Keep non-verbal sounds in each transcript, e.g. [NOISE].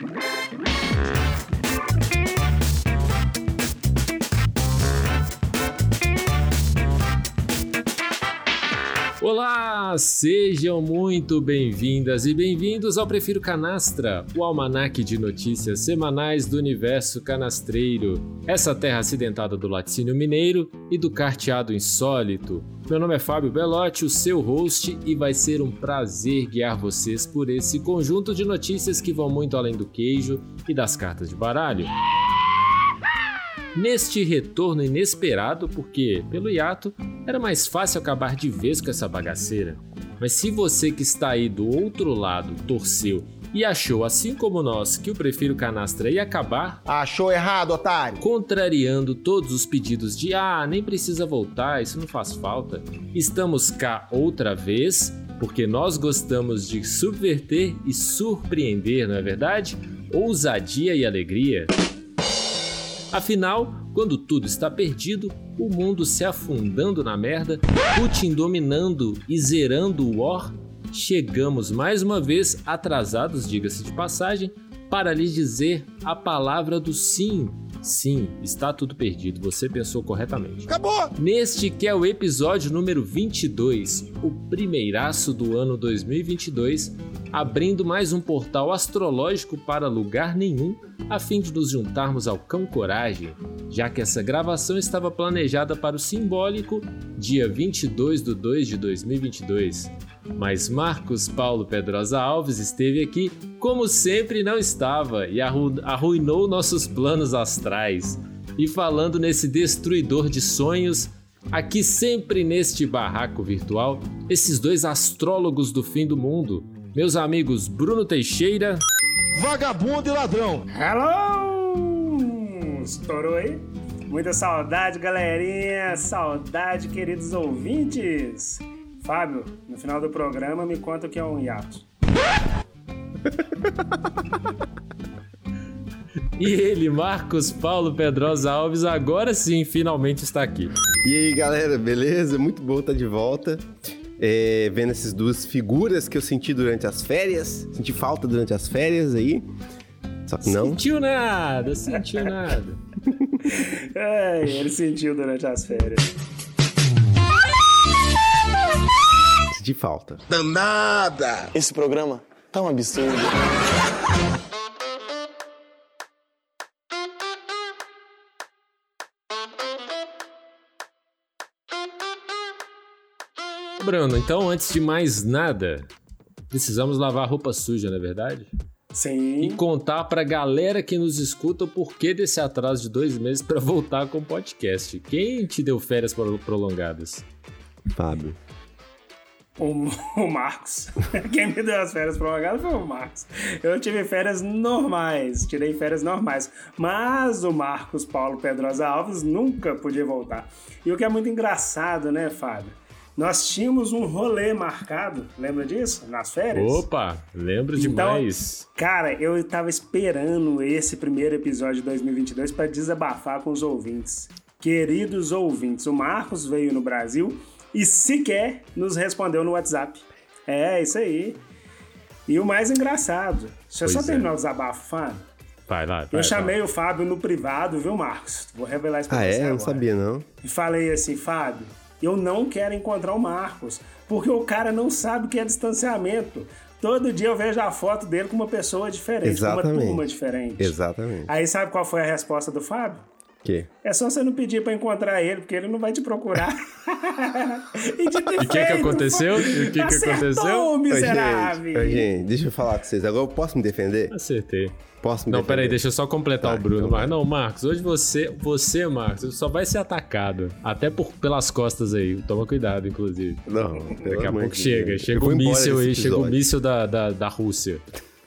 you Olá, sejam muito bem-vindas e bem-vindos ao Prefiro Canastra, o almanaque de notícias semanais do universo canastreiro, essa terra acidentada do laticínio mineiro e do carteado insólito. Meu nome é Fábio Belotti, o seu host, e vai ser um prazer guiar vocês por esse conjunto de notícias que vão muito além do queijo e das cartas de baralho neste retorno inesperado, porque, pelo hiato, era mais fácil acabar de vez com essa bagaceira. Mas se você que está aí do outro lado torceu e achou, assim como nós, que o Prefiro Canastra ia acabar. Achou errado, otário! Contrariando todos os pedidos de ah, nem precisa voltar, isso não faz falta. Estamos cá outra vez, porque nós gostamos de subverter e surpreender, não é verdade? Ousadia e alegria. Afinal, quando tudo está perdido, o mundo se afundando na merda, Putin dominando e zerando o War, chegamos mais uma vez atrasados, diga-se de passagem, para lhes dizer a palavra do sim. Sim, está tudo perdido, você pensou corretamente. Acabou! Neste que é o episódio número 22, o primeiraço do ano 2022, abrindo mais um portal astrológico para lugar nenhum, a fim de nos juntarmos ao Cão Coragem, já que essa gravação estava planejada para o simbólico dia 22 de 2 de 2022. Mas Marcos Paulo Pedrosa Alves esteve aqui, como sempre não estava, e arru arruinou nossos planos astrais. E falando nesse destruidor de sonhos, aqui sempre neste barraco virtual, esses dois astrólogos do fim do mundo, meus amigos Bruno Teixeira. Vagabundo e ladrão. Hello! Estourou aí? Muita saudade, galerinha! Saudade, queridos ouvintes! Fábio, no final do programa me conta o que é um hiato. [LAUGHS] E ele, Marcos Paulo Pedrosa Alves, agora sim, finalmente está aqui. E aí, galera, beleza? Muito bom estar de volta. É, vendo essas duas figuras que eu senti durante as férias. Senti falta durante as férias aí. Só que não. Sentiu nada, sentiu nada. [LAUGHS] é, ele sentiu durante as férias. De falta. Danada! Esse programa tá um absurdo. Bruno, então antes de mais nada, precisamos lavar roupa suja, não é verdade? Sim. E contar pra galera que nos escuta o porquê desse atraso de dois meses para voltar com o podcast. Quem te deu férias prolongadas? Fábio o, [LAUGHS] o Marcos. [LAUGHS] Quem me deu as férias prolongadas foi o Marcos. Eu tive férias normais, tirei férias normais. Mas o Marcos Paulo Pedrosa Alves nunca podia voltar. E o que é muito engraçado, né, Fábio? Nós tínhamos um rolê marcado, lembra disso? Nas férias? Opa, lembro então, demais. Cara, eu tava esperando esse primeiro episódio de 2022 para desabafar com os ouvintes. Queridos ouvintes, o Marcos veio no Brasil e sequer nos respondeu no WhatsApp. É, isso aí. E o mais engraçado, deixa eu só é. terminar o desabafo, Fábio. Vai lá, vai, Eu chamei vai. o Fábio no privado, viu, Marcos? Vou revelar isso pra ah, você é? agora. Eu não sabia, não. E falei assim, Fábio, eu não quero encontrar o Marcos, porque o cara não sabe o que é distanciamento. Todo dia eu vejo a foto dele com uma pessoa diferente, Exatamente. com uma turma diferente. Exatamente. Aí sabe qual foi a resposta do Fábio? Que? É só você não pedir para encontrar ele, porque ele não vai te procurar. [LAUGHS] e de E o que, que aconteceu? O que, que aconteceu? miserável. Ô, gente, ô, gente, deixa eu falar com vocês. Agora eu posso me defender? Acertei. Posso me Não, defender? peraí, deixa eu só completar tá, o Bruno. Então não, Marcos, hoje você, você, Marcos, só vai ser atacado. Até por, pelas costas aí. Toma cuidado, inclusive. Não, Daqui a pouco chega. Chega o um míssil aí, chega o um míssil da, da, da Rússia.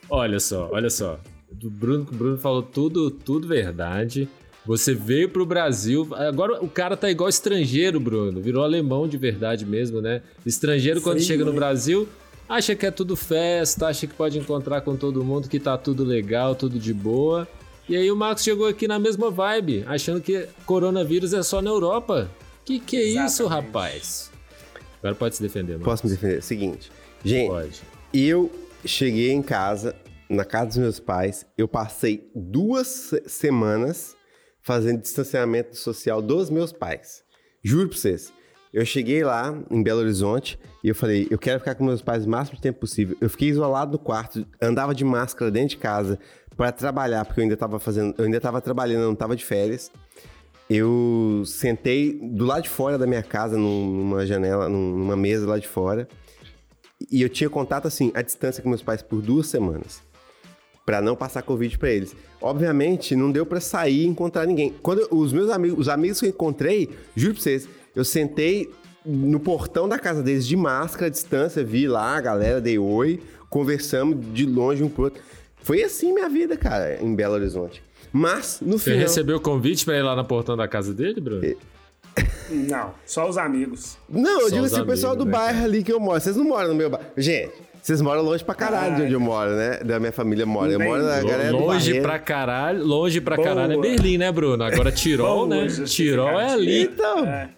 Olha só, olha só. O Bruno, o Bruno falou tudo, tudo verdade. Você veio pro Brasil. Agora o cara tá igual estrangeiro, Bruno. Virou alemão de verdade mesmo, né? Estrangeiro, quando chega no Brasil, acha que é tudo festa, acha que pode encontrar com todo mundo, que tá tudo legal, tudo de boa. E aí o Marcos chegou aqui na mesma vibe, achando que coronavírus é só na Europa. Que que é Exatamente. isso, rapaz? Agora pode se defender, Marcos. Posso me defender? Seguinte, gente, pode. eu cheguei em casa na casa dos meus pais. Eu passei duas se- semanas fazendo distanciamento social dos meus pais. Juro pra vocês. Eu cheguei lá em Belo Horizonte e eu falei, eu quero ficar com meus pais o máximo de tempo possível. Eu fiquei isolado no quarto, andava de máscara dentro de casa para trabalhar, porque eu ainda tava fazendo, eu ainda tava trabalhando, não tava de férias. Eu sentei do lado de fora da minha casa, num- numa janela, num- numa mesa lá de fora. E eu tinha contato, assim, à distância com meus pais por duas semanas. Pra não passar Covid pra eles. Obviamente, não deu pra sair e encontrar ninguém. Quando os meus amigos, os amigos que eu encontrei, juro pra vocês, eu sentei no portão da casa deles de máscara, à distância, vi lá a galera, dei oi, conversamos de longe um pro outro. Foi assim minha vida, cara, em Belo Horizonte. Mas, no Você final... recebeu o convite pra ir lá na portão da casa dele, Bruno? Não, só os amigos. Não, eu Só digo assim, o pessoal do né, bairro ali que eu moro. Vocês não moram no meu bairro. Gente, vocês moram longe pra caralho de onde eu moro, né? Da minha família mora. Eu moro na galera do longe pra caralho, longe pra Boa. caralho é Berlim, né, Bruno? Agora Tirol, Boa né? justificativa. Tirol é ali. Então, É.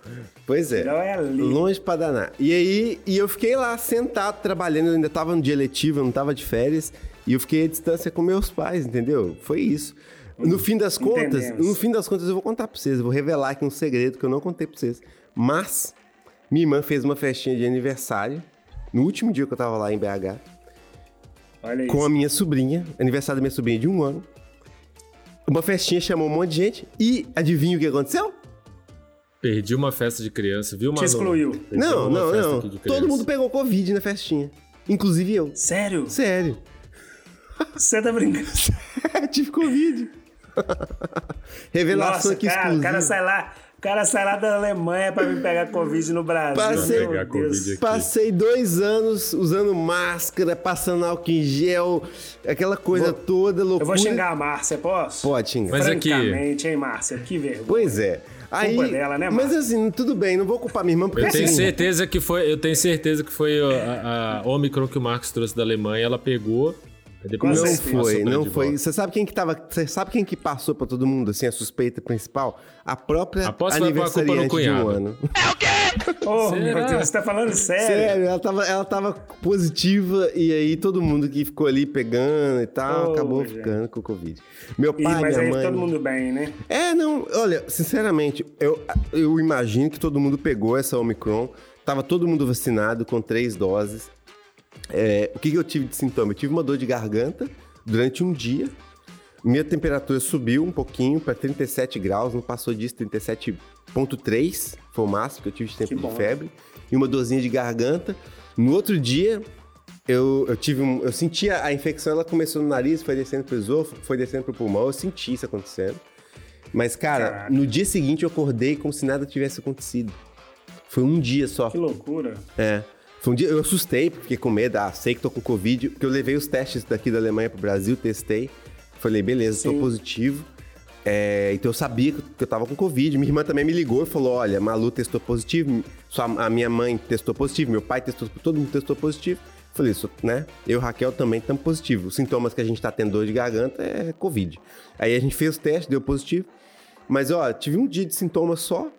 pois é. Tirol é ali. Longe pra danar. E aí, e eu fiquei lá sentado, trabalhando. Eu ainda tava no dia letivo, eu não tava de férias. E eu fiquei à distância com meus pais, entendeu? Foi isso. No fim das contas, Entendemos. no fim das contas, eu vou contar pra vocês. Eu vou revelar aqui um segredo que eu não contei pra vocês. Mas, minha irmã fez uma festinha de aniversário. No último dia que eu tava lá em BH. Olha com a isso. minha sobrinha, aniversário da minha sobrinha de um ano. Uma festinha chamou um monte de gente e adivinha o que aconteceu? Perdi uma festa de criança, viu, Manu? excluiu. Perdi não, não, não. Todo mundo pegou Covid na festinha. Inclusive eu. Sério? Sério. Você tá brincando? [LAUGHS] Tive Covid. [LAUGHS] Revelação Nossa, aqui cara, o exclusiva. cara sai lá. O cara sai lá da Alemanha pra vir pegar Covid no Brasil. Passei- aqui. Passei dois anos usando máscara, passando álcool em gel, aquela coisa toda, Eu loucura. vou xingar a Márcia, posso? Pode xingar. Mas aqui- Francamente, hein, Márcia? Que vergonha. Pois é. Aí, dela, né, mas assim, tudo bem, não vou culpar minha irmã porque Eu tenho assim, certeza que foi, eu tenho certeza que foi a, a Omicron que o Marcos trouxe da Alemanha, ela pegou. Com Não foi, não foi. Você sabe quem que tava. Você sabe quem que passou pra todo mundo, assim, a suspeita principal? A própria Aposto aniversariante de um ano. [LAUGHS] Ô, Será? meu Deus, você tá falando sério? Sério, ela tava, ela tava positiva e aí todo mundo que ficou ali pegando e tal, Oh, acabou gente. ficando com Covid. Meu pai, mas minha aí mãe. todo mundo bem, né? É, não, olha, sinceramente, eu, eu imagino que todo mundo pegou essa Omicron. Tava todo mundo vacinado com três doses. É, o que, que eu tive de sintoma? Eu tive uma dor de garganta durante um dia. Minha temperatura subiu um pouquinho para 37 graus, não passou disso, 37,3 foi o máximo que eu tive de tempo de febre. E uma dorzinha de garganta. No outro dia, eu, eu tive um, eu senti a, a infecção, ela começou no nariz, foi descendo pro esôfago, foi descendo pro pulmão, eu senti isso acontecendo. Mas, cara, Caraca. no dia seguinte eu acordei como se nada tivesse acontecido. Foi um dia só. Que loucura. É. Foi um dia, eu assustei, porque fiquei com medo, ah, sei que tô com Covid, porque eu levei os testes daqui da Alemanha pro Brasil, testei. Falei, beleza, tô Sim. positivo. É, então eu sabia que eu tava com Covid. Minha irmã também me ligou e falou: olha, Malu testou positivo, sua, a minha mãe testou positivo, meu pai testou, todo mundo testou positivo. Falei, isso, né? Eu e Raquel também estamos positivos. Os sintomas que a gente tá tendo dor de garganta é Covid. Aí a gente fez o teste, deu positivo. Mas, ó, tive um dia de sintoma só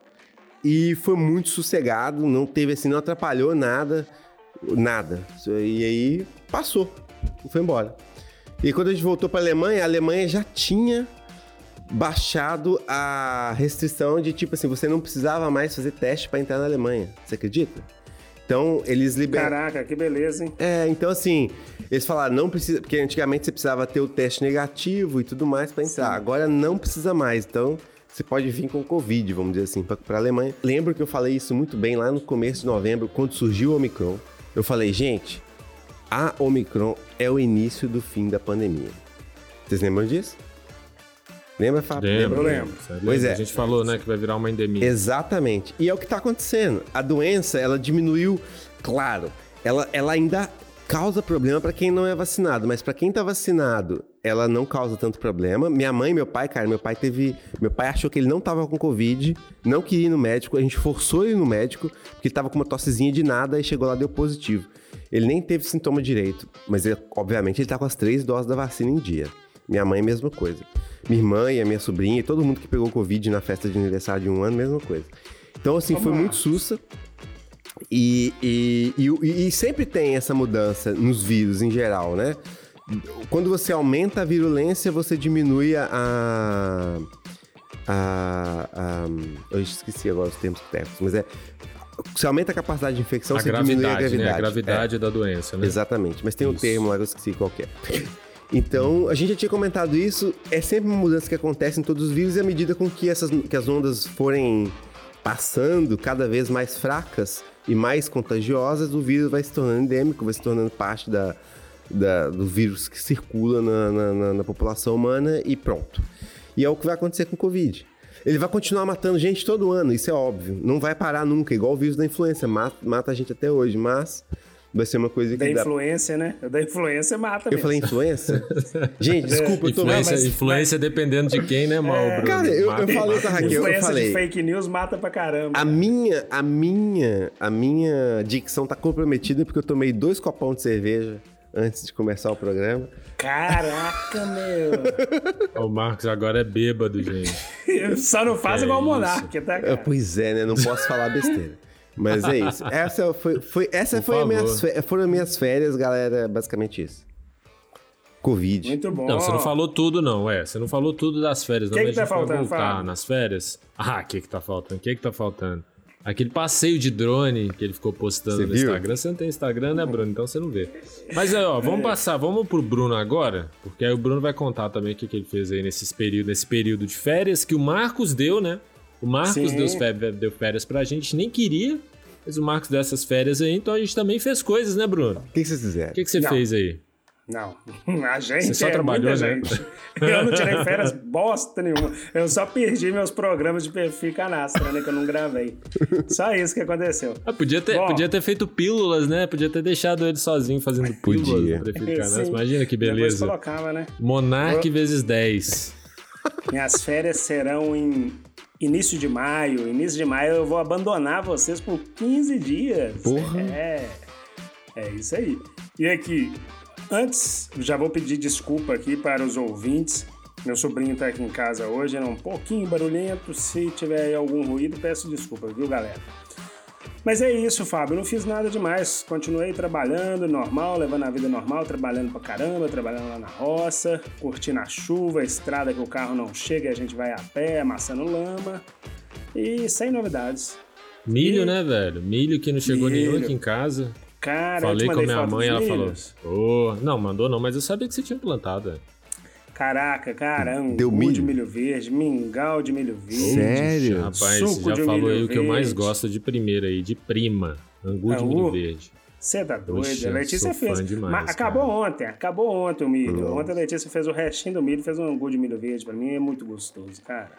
e foi muito sossegado, não teve assim, não atrapalhou nada, nada. E aí passou, foi embora. E quando a gente voltou para Alemanha, a Alemanha já tinha baixado a restrição de tipo assim, você não precisava mais fazer teste para entrar na Alemanha. Você acredita? Então, eles liberaram. Caraca, que beleza, hein? É, então assim, eles falaram, não precisa, porque antigamente você precisava ter o teste negativo e tudo mais para entrar. Agora não precisa mais, então você pode vir com Covid, vamos dizer assim, para a Alemanha. Lembro que eu falei isso muito bem lá no começo de novembro, quando surgiu o Omicron. Eu falei, gente, a Omicron é o início do fim da pandemia. Vocês lembram disso? Lembra, Fábio? Lembro, Eu lembro. Pois é. A gente falou, né, que vai virar uma endemia. Exatamente. E é o que está acontecendo. A doença, ela diminuiu, claro, ela, ela ainda causa problema para quem não é vacinado, mas para quem tá vacinado, ela não causa tanto problema. Minha mãe e meu pai, cara, meu pai teve, meu pai achou que ele não tava com covid, não queria ir no médico, a gente forçou ele no médico, porque ele tava com uma tossezinha de nada e chegou lá deu positivo. Ele nem teve sintoma direito, mas ele, obviamente ele tá com as três doses da vacina em dia. Minha mãe, mesma coisa. Minha irmã e a minha sobrinha, e todo mundo que pegou Covid na festa de aniversário de um ano, mesma coisa. Então, assim, foi muito sussa. E, e, e, e sempre tem essa mudança nos vírus em geral, né? Quando você aumenta a virulência, você diminui a. a, a- eu esqueci agora os termos técnicos, mas é. Você aumenta a capacidade de infecção, A você diminui a gravidade, né? A gravidade da doença, É, né? exatamente, mas tem um Isso. termo lá que eu esqueci qual é. Então, a gente já tinha comentado isso, é sempre uma mudança que acontece em todos os vírus e à medida com que, essas, que as ondas forem passando cada vez mais fracas e mais contagiosas, o vírus vai se tornando endêmico, vai se tornando parte da, da- do vírus que circula na, na- na- na população humana e pronto. E é o que vai acontecer com o Covid. Ele vai continuar matando gente todo ano, isso é óbvio. Não vai parar nunca, igual o vírus da influenza, mata, mata a gente até hoje, mas vai ser uma coisa Da que dá... influência, né? Da influência mata Eu mesmo. falei influença? [LAUGHS] Gente, desculpa, eu tô... Influência, mas- influência dependendo de quem, né, mal, Bruno? Cara, eu- eu falei com a Raquel, eu Influência falei... de fake news mata pra caramba. A minha, a minha, a minha dicção tá comprometida porque eu tomei dois copão de cerveja antes de começar o programa. Caraca, meu. [LAUGHS] O Marcos agora é bêbado, gente. [LAUGHS] Só não faz É igual o. Monark, tá, É, cara? pois é, né? Não posso falar besteira. Mas é isso. Essa foi, foi, essa Por foi a favor. minhas, foram as minhas férias, galera. Basicamente isso. Covid. Muito bom. Não, você não falou tudo, não, é. Você não falou tudo das férias, não. Que que tá faltando, voltar Fábio? nas férias. Ah, o que que tá faltando? O que que tá faltando? Aquele passeio de drone que ele ficou postando Você no viu? Instagram. Você não tem Instagram, né, Bruno? Então você não vê. Mas aí, ó, vamos passar, vamos pro Bruno agora, porque aí o Bruno vai contar também o que, que ele fez aí nesses período, nesse período de férias que o Marcos deu, né? O Marcos deu, deu férias pra gente, nem queria, mas o Marcos deu essas férias aí, então a gente também fez coisas, né, Bruno? O que, que vocês fizeram? O que, que você Não. fez aí? Não, [LAUGHS] a gente Você só é trabalhou, muita né? gente. Eu não tirei férias bosta nenhuma. Eu só perdi meus programas de perfil canastra, né? Que eu não gravei. Só isso que aconteceu. Ah, podia ter, Bom. podia ter feito pílulas, né? Podia ter deixado ele sozinho fazendo pílulas Podia. no Prefeito Canastra. Sim. Imagina que beleza. colocava, né? Monarque vezes 10. Minhas férias serão em início de maio. Início de maio eu vou abandonar vocês por 15 dias. Porra. É. É isso aí. E aqui, antes, já vou pedir desculpa aqui para os ouvintes. Meu sobrinho tá aqui em casa hoje, é um pouquinho barulhento. Se tiver algum ruído, peço desculpa, viu, galera? Mas é isso, Fábio. Não fiz nada demais. Continuei trabalhando normal, levando a vida normal, trabalhando pra caramba, trabalhando lá na roça, curtindo a chuva, a estrada que o carro não chega e a gente vai a pé, amassando lama. E sem novidades. Milho, E- né, velho? Milho que não chegou nenhum Milho. aqui em casa. Cara, eu Falei com a minha mãe, ela falou. Ô, não, mandou não, mas eu sabia que você tinha plantado. velho. Caraca, caramba. Deu de milho? milho verde, mingau de milho verde. Sério? Rapaz, Suco você já falou milho aí o que eu mais verde. gosto de primeira aí, de prima. Angu de milho verde. Você tá doido? A Letícia sou fã fez. demais, Mas acabou cara. ontem, acabou ontem o milho. Ontem a Letícia fez o restinho do milho, fez um angu de milho verde. Pra mim é muito gostoso, cara.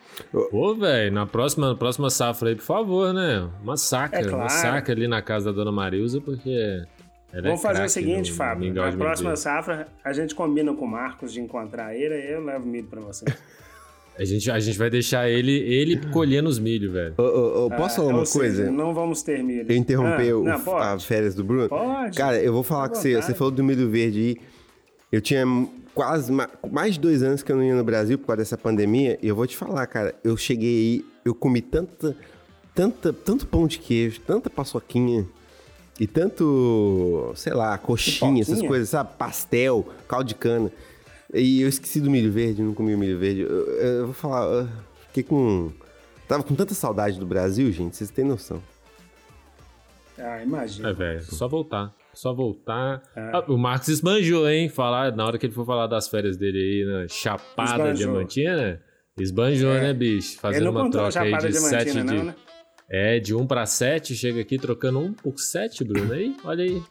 Pô, velho, na próxima, na próxima safra aí, por favor, né? Uma saca, É claro. uma saca ali na casa da dona Marilza, porque. ela é Vamos fazer o seguinte, no Fábio. Na próxima safra, a gente combina com o Marcos de encontrar ele e eu levo milho pra você. A gente, a gente vai deixar ele, ele colhendo os milho, velho. Ô, ô, ô, posso falar Ou uma seja, coisa? Não vamos ter milho. Eu interrompi Ah, o- não, pode. as férias do Bruno. Pode. Cara, eu vou falar com você. vontade. Você falou do milho verde aí. Eu tinha quase ma- mais de dois anos que eu não ia no Brasil por causa dessa pandemia. E eu vou te falar, cara. Eu cheguei aí, eu comi tanta, tanta, tanto pão de queijo, tanta paçoquinha e tanto, sei lá, coxinha, essas coisas, sabe? Pastel, caldo de cana. E eu esqueci do milho verde, não comi o milho verde. Eu, eu vou falar, eu fiquei com. Tava com tanta saudade do Brasil, gente, vocês têm noção. Ah, imagina. É, velho, só voltar. Só voltar. Ah, o Marcos esbanjou, hein? Falar, na hora que ele for falar das férias dele aí na Chapada Esbanjou. Diamantina, né? Esbanjou, né, bicho? Fazendo uma troca aí de 7 de. não, né? É, de 1 pra 7, chega aqui trocando 1 por 7, Bruno. Aí, olha aí.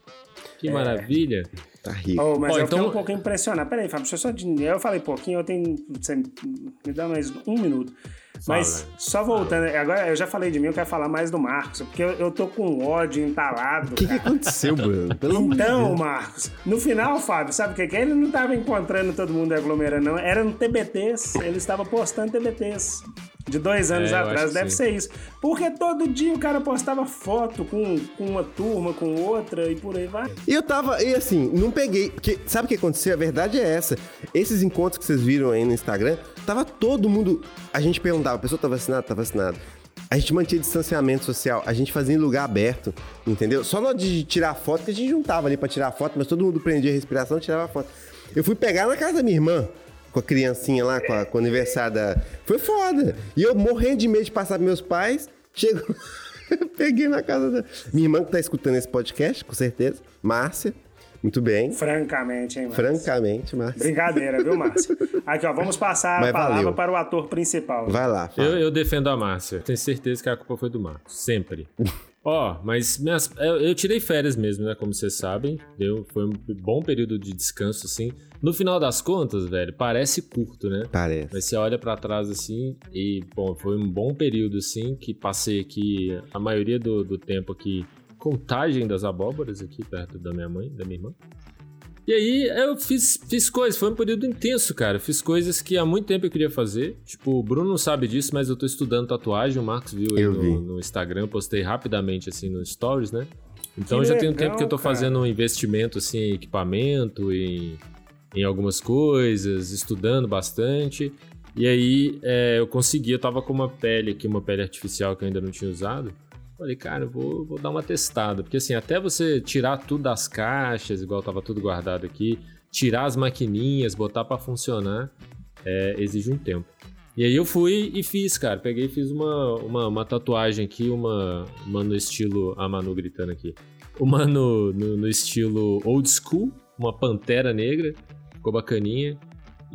Que maravilha. Tá rico. Oh, mas eu então- fiquei um pouquinho impressionado. Peraí, Fábio, deixa eu só. de- Eu falei pouquinho, eu tenho. Você me dá mais um minuto. Fala. Mas só voltando, agora eu já falei de mim, eu quero falar mais do Marcos, porque eu, eu tô com ódio entalado. O que, que aconteceu, Bruno? Pelo amor de Então, Deus. Marcos, no final, Fábio, sabe o que, que é? Ele não estava encontrando todo mundo aglomerando, não. Eram TBTs. Ele estava postando TBTs. De dois anos É, atrás, deve sim. ser isso. Porque todo dia o cara postava foto com, com uma turma, com outra e por aí vai. E eu tava, e assim, não peguei. Porque sabe o que aconteceu? A verdade é essa. Esses encontros que vocês viram aí no Instagram, tava todo mundo. A gente perguntava, a pessoa tá vacinada? Tá vacinada. A gente mantinha distanciamento social, a gente fazia em lugar aberto, entendeu? Só na hora de tirar foto, que a gente juntava ali pra tirar foto, mas todo mundo prendia a respiração e tirava foto. Eu fui pegar na casa da minha irmã, com a criancinha lá, com, a, com o aniversário da... Foi foda. E eu morrendo de medo de passar pros meus pais, chego... [LAUGHS] Peguei na casa da... Minha irmã que tá escutando esse podcast, com certeza. Márcia. Muito bem. Francamente, hein, Márcio? Francamente, Márcia. Brincadeira, viu, Márcio? Aqui, ó, vamos passar Mas a palavra valeu. para o ator principal. Vai lá, fala. Eu, eu defendo a Márcia. Tenho certeza que a culpa foi do Marcos. Sempre. [LAUGHS] Ó, mas minhas- eu, eu tirei férias mesmo, né? Como vocês sabem. Deu, foi um bom período de descanso, assim. No final das contas, velho, parece curto, né? Parece. Mas você olha pra trás assim e, bom, foi um bom período assim que passei aqui a maioria do, do tempo aqui contagem das abóboras aqui perto da minha mãe, da minha irmã. E aí eu fiz, fiz coisas, foi um período intenso, cara. Fiz coisas que há muito tempo eu queria fazer. Tipo, o Bruno não sabe disso, mas eu tô estudando tatuagem, o Marcos viu aí Eu vi. no, no Instagram, postei rapidamente assim no Stories, né? Então Que já tem um legal, tempo que eu tô cara. fazendo um investimento assim em equipamento, em, em algumas coisas, estudando bastante. E aí é, eu consegui, eu tava com uma pele aqui, uma pele artificial que eu ainda não tinha usado. Falei, cara, eu vou, vou dar uma testada. Porque assim, até você tirar tudo das caixas, igual tava tudo guardado aqui, tirar as maquininhas, botar pra funcionar, é, exige um tempo. E aí eu fui e fiz, cara. Peguei e fiz uma, uma, uma tatuagem aqui, uma, uma no estilo. A Manu gritando aqui. Uma no, no, no estilo old school, uma pantera negra. Ficou bacaninha.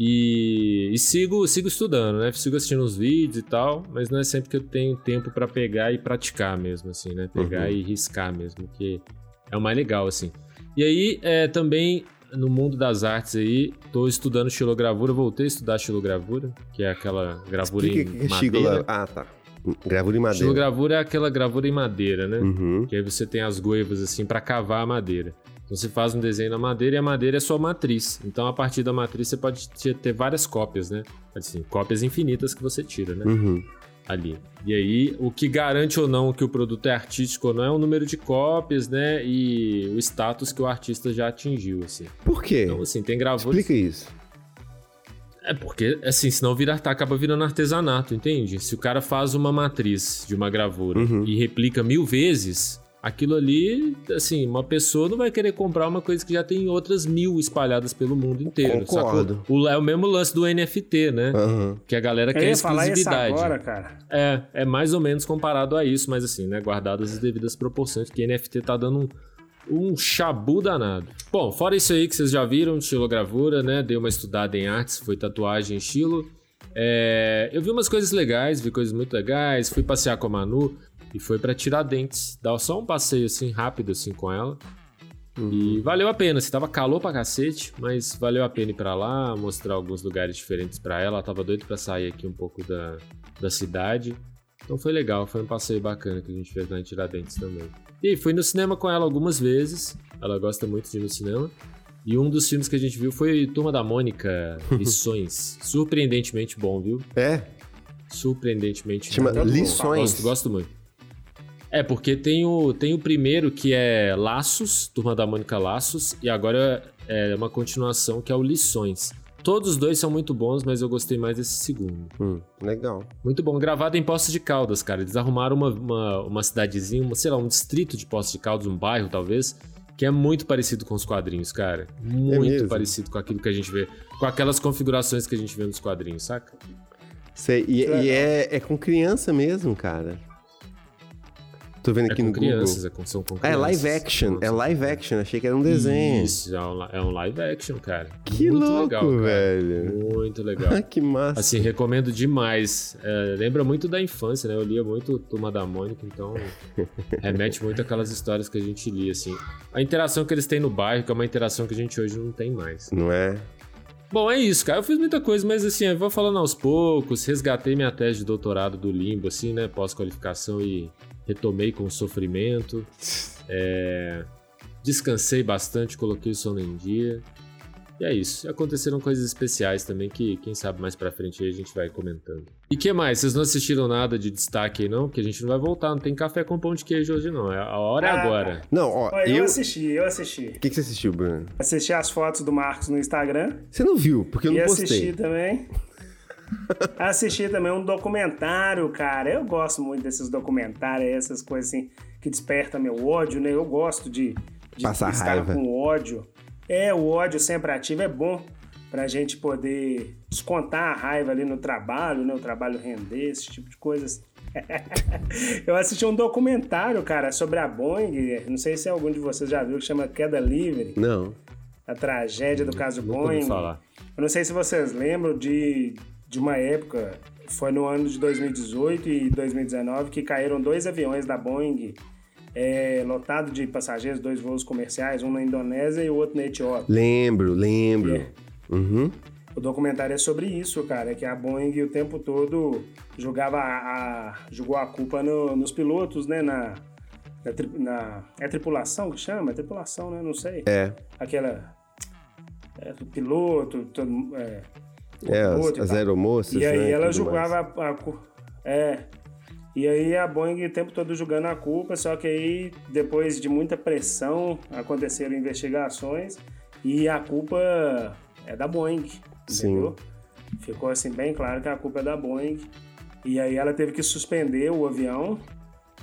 E, e sigo, sigo estudando, né? Sigo assistindo os vídeos e tal, mas não é sempre que eu tenho tempo pra pegar e praticar mesmo, assim, né? Pegar Uhum. e riscar mesmo, que é o mais legal, assim. E aí, é, também, no mundo das artes aí, tô estudando estilogravura, voltei a estudar estilogravura, que é aquela gravura Explica o que em é madeira. Ah, tá. Gravura em madeira. Estilogravura é aquela gravura em madeira, né? Uhum. Que aí você tem as goivas assim pra cavar a madeira. Você faz um desenho na madeira e a madeira é sua matriz. Então a partir da matriz você pode ter várias cópias, né? Assim, cópias infinitas que você tira, né? Uhum. Ali. E aí o que garante ou não que o produto é artístico ou não é o número de cópias, né? E o status que o artista já atingiu, assim. Por quê? Então assim, tem gravuras... Explica isso. É porque, assim, senão vira, tá, acaba virando artesanato, entende? Se o cara faz uma matriz de uma gravura Uhum. e replica mil vezes, aquilo ali, assim, uma pessoa não vai querer comprar uma coisa que já tem outras mil espalhadas pelo mundo inteiro. Concordo. O, é o mesmo lance do NFT, né? Aham. Que a galera Eu quer ia falar isso exclusividade. agora, cara. É, é mais ou menos comparado a isso, mas assim, né? Guardadas as devidas proporções, que NFT tá dando um, um chabu danado. Bom, fora isso aí que vocês já viram, estilogravura, né? Dei uma estudada em artes, foi tatuagem em estilo. É, eu vi umas coisas legais, vi coisas muito legais, fui passear com a Manu e foi pra Tiradentes. Dar só um passeio assim rápido assim com ela. E valeu a pena, assim, tava calor pra cacete, mas valeu a pena ir pra lá, mostrar alguns lugares diferentes pra ela. Ela tava doida pra sair aqui um pouco da, da cidade. Então foi legal, foi um passeio bacana que a gente fez lá em Tiradentes também. E fui no cinema com ela algumas vezes, ela gosta muito de ir no cinema. E um dos filmes que a gente viu foi Turma da Mônica, [LAUGHS] Lições. Surpreendentemente bom, viu? É? Surpreendentemente Chama bom. Lições. Gosto, gosto muito. É, porque tem o, tem o primeiro que é Laços, Turma da Mônica Laços, e agora é uma continuação que é o Lições. Todos os dois são muito bons, mas eu gostei mais desse segundo. Hum, legal. Muito bom. Gravado em Poços de Caldas, cara. Eles arrumaram uma, uma, uma cidadezinha, uma, sei lá, um distrito de Poços de Caldas, um bairro talvez, que é muito parecido com os quadrinhos, cara. Muito mesmo? parecido com aquilo que a gente vê. Com aquelas configurações que a gente vê nos quadrinhos, saca? Sei, e, e é, é com criança mesmo, cara. Tô vendo É aqui com no crianças, Google. é com, com Ah, é crianças. live action. É live action. Achei que era um desenho. Isso, é um, é um live action, cara. Que Muito louco, legal, cara. velho. Muito [LAUGHS] legal. que massa. Assim, recomendo demais. É, lembra muito da infância, né? Eu lia muito Turma da Mônica, então [LAUGHS] remete muito àquelas histórias que a gente lia, assim. A interação que eles têm no bairro, que é uma interação que a gente hoje não tem mais. Não é? Bom, é isso, cara. Eu fiz muita coisa, mas assim, eu vou falando aos poucos. Resgatei minha tese de doutorado do limbo, assim, né? Pós-qualificação e retomei com sofrimento. [LAUGHS] É, Descansei bastante, coloquei o sono em dia. E é isso. E aconteceram coisas especiais também que, quem sabe, mais pra frente aí a gente vai comentando. E que mais? Vocês não assistiram nada de destaque aí, não? Porque a gente não vai voltar. Não tem café com pão de queijo hoje, não. É- A hora é Ah, agora. Não, ó, eu, eu... O assisti, eu assisti. que, que você assistiu, Bruno? Assisti as fotos do Marcos no Instagram. Você não viu, porque eu e não assisti postei. também. Assisti também um documentário, cara. Eu gosto muito desses documentários, essas coisas assim que despertam meu ódio, né? Eu gosto de, de Passar estar raiva. com ódio. É, o ódio sempre ativo é bom pra gente poder descontar a raiva ali no trabalho, né? O trabalho render, esse tipo de coisas. [LAUGHS] Eu assisti um documentário, cara, sobre a Boeing. Não sei se algum de vocês já viu, que chama Queda Livre. Não. A tragédia do caso Boeing. falar. Eu não sei se vocês lembram de, de uma época, foi no ano de 2018 e 2019, que caíram dois aviões da Boeing, é, lotado de passageiros, dois voos comerciais, um na Indonésia e o outro na Etiópia. Lembro, lembro. É. Uhum. O documentário é sobre isso, cara, que a Boeing o tempo todo jogava a, a- jogou a culpa no- nos pilotos, né, na, na, na- é tripulação que chama? É tripulação, né? Não sei. É. Aquela é, piloto, todo, é, É, as, e as aeromoças. E aí né, ela julgava mais. a, a É. E aí a Boeing o tempo todo julgando a culpa, só que aí, depois de muita pressão, aconteceram investigações e a culpa é da Boeing. Sim. Entendeu? Ficou assim bem claro que a culpa é da Boeing. E aí ela teve que suspender o avião.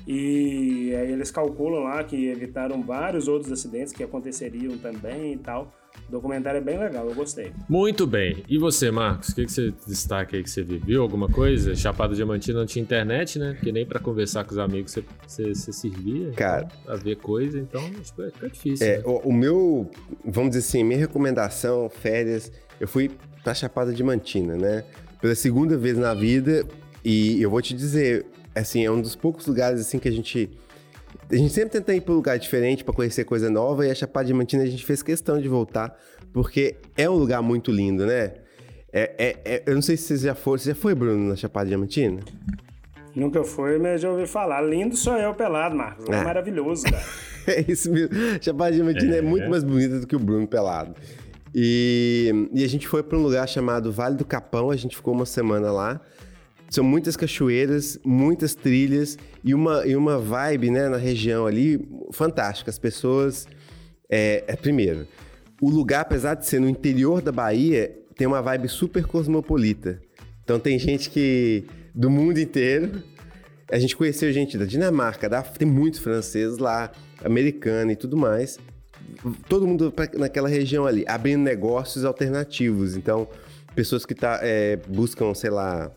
E aí eles calculam lá que evitaram vários outros acidentes que aconteceriam também e tal. O documentário é bem legal, eu gostei. Muito bem. E você, Marcos? O que, que você destaca aí que você viveu? Alguma coisa? Chapada Diamantina não tinha internet, né? Porque nem pra conversar com os amigos você, você, você servia. Cara. Então, pra ver coisa, então acho que vai ficar difícil. É, né? o, o meu, vamos dizer assim, minha recomendação, férias, eu fui pra Chapada Diamantina, né? Pela segunda vez na vida, e eu vou te dizer, assim, é um dos poucos lugares assim que a gente a gente sempre tenta ir para um lugar diferente para conhecer coisa nova e a Chapada Diamantina a gente fez questão de voltar porque é um lugar muito lindo, né? É, é- é- eu não sei se você já foi, você já foi, Bruno, na Chapada Diamantina? Nunca foi, mas já ouvi falar. Lindo sou eu pelado, Marcos. É Ah. maravilhoso, cara. [LAUGHS] É isso mesmo. Chapada Diamantina é. muito mais bonita do que o Bruno pelado. E, e a gente foi para um lugar chamado Vale do Capão, a gente ficou uma semana lá. São muitas cachoeiras, muitas trilhas e uma, e uma vibe né, na região ali fantástica. As pessoas. É, é, primeiro, o lugar, apesar de ser no interior da Bahia, tem uma vibe super cosmopolita. Então tem gente que. do mundo inteiro. A gente conheceu gente da Dinamarca, da, tem muitos franceses lá, americano e tudo mais. Todo mundo pra- naquela região ali, abrindo negócios alternativos. Então, pessoas que tá, é, buscam, sei lá,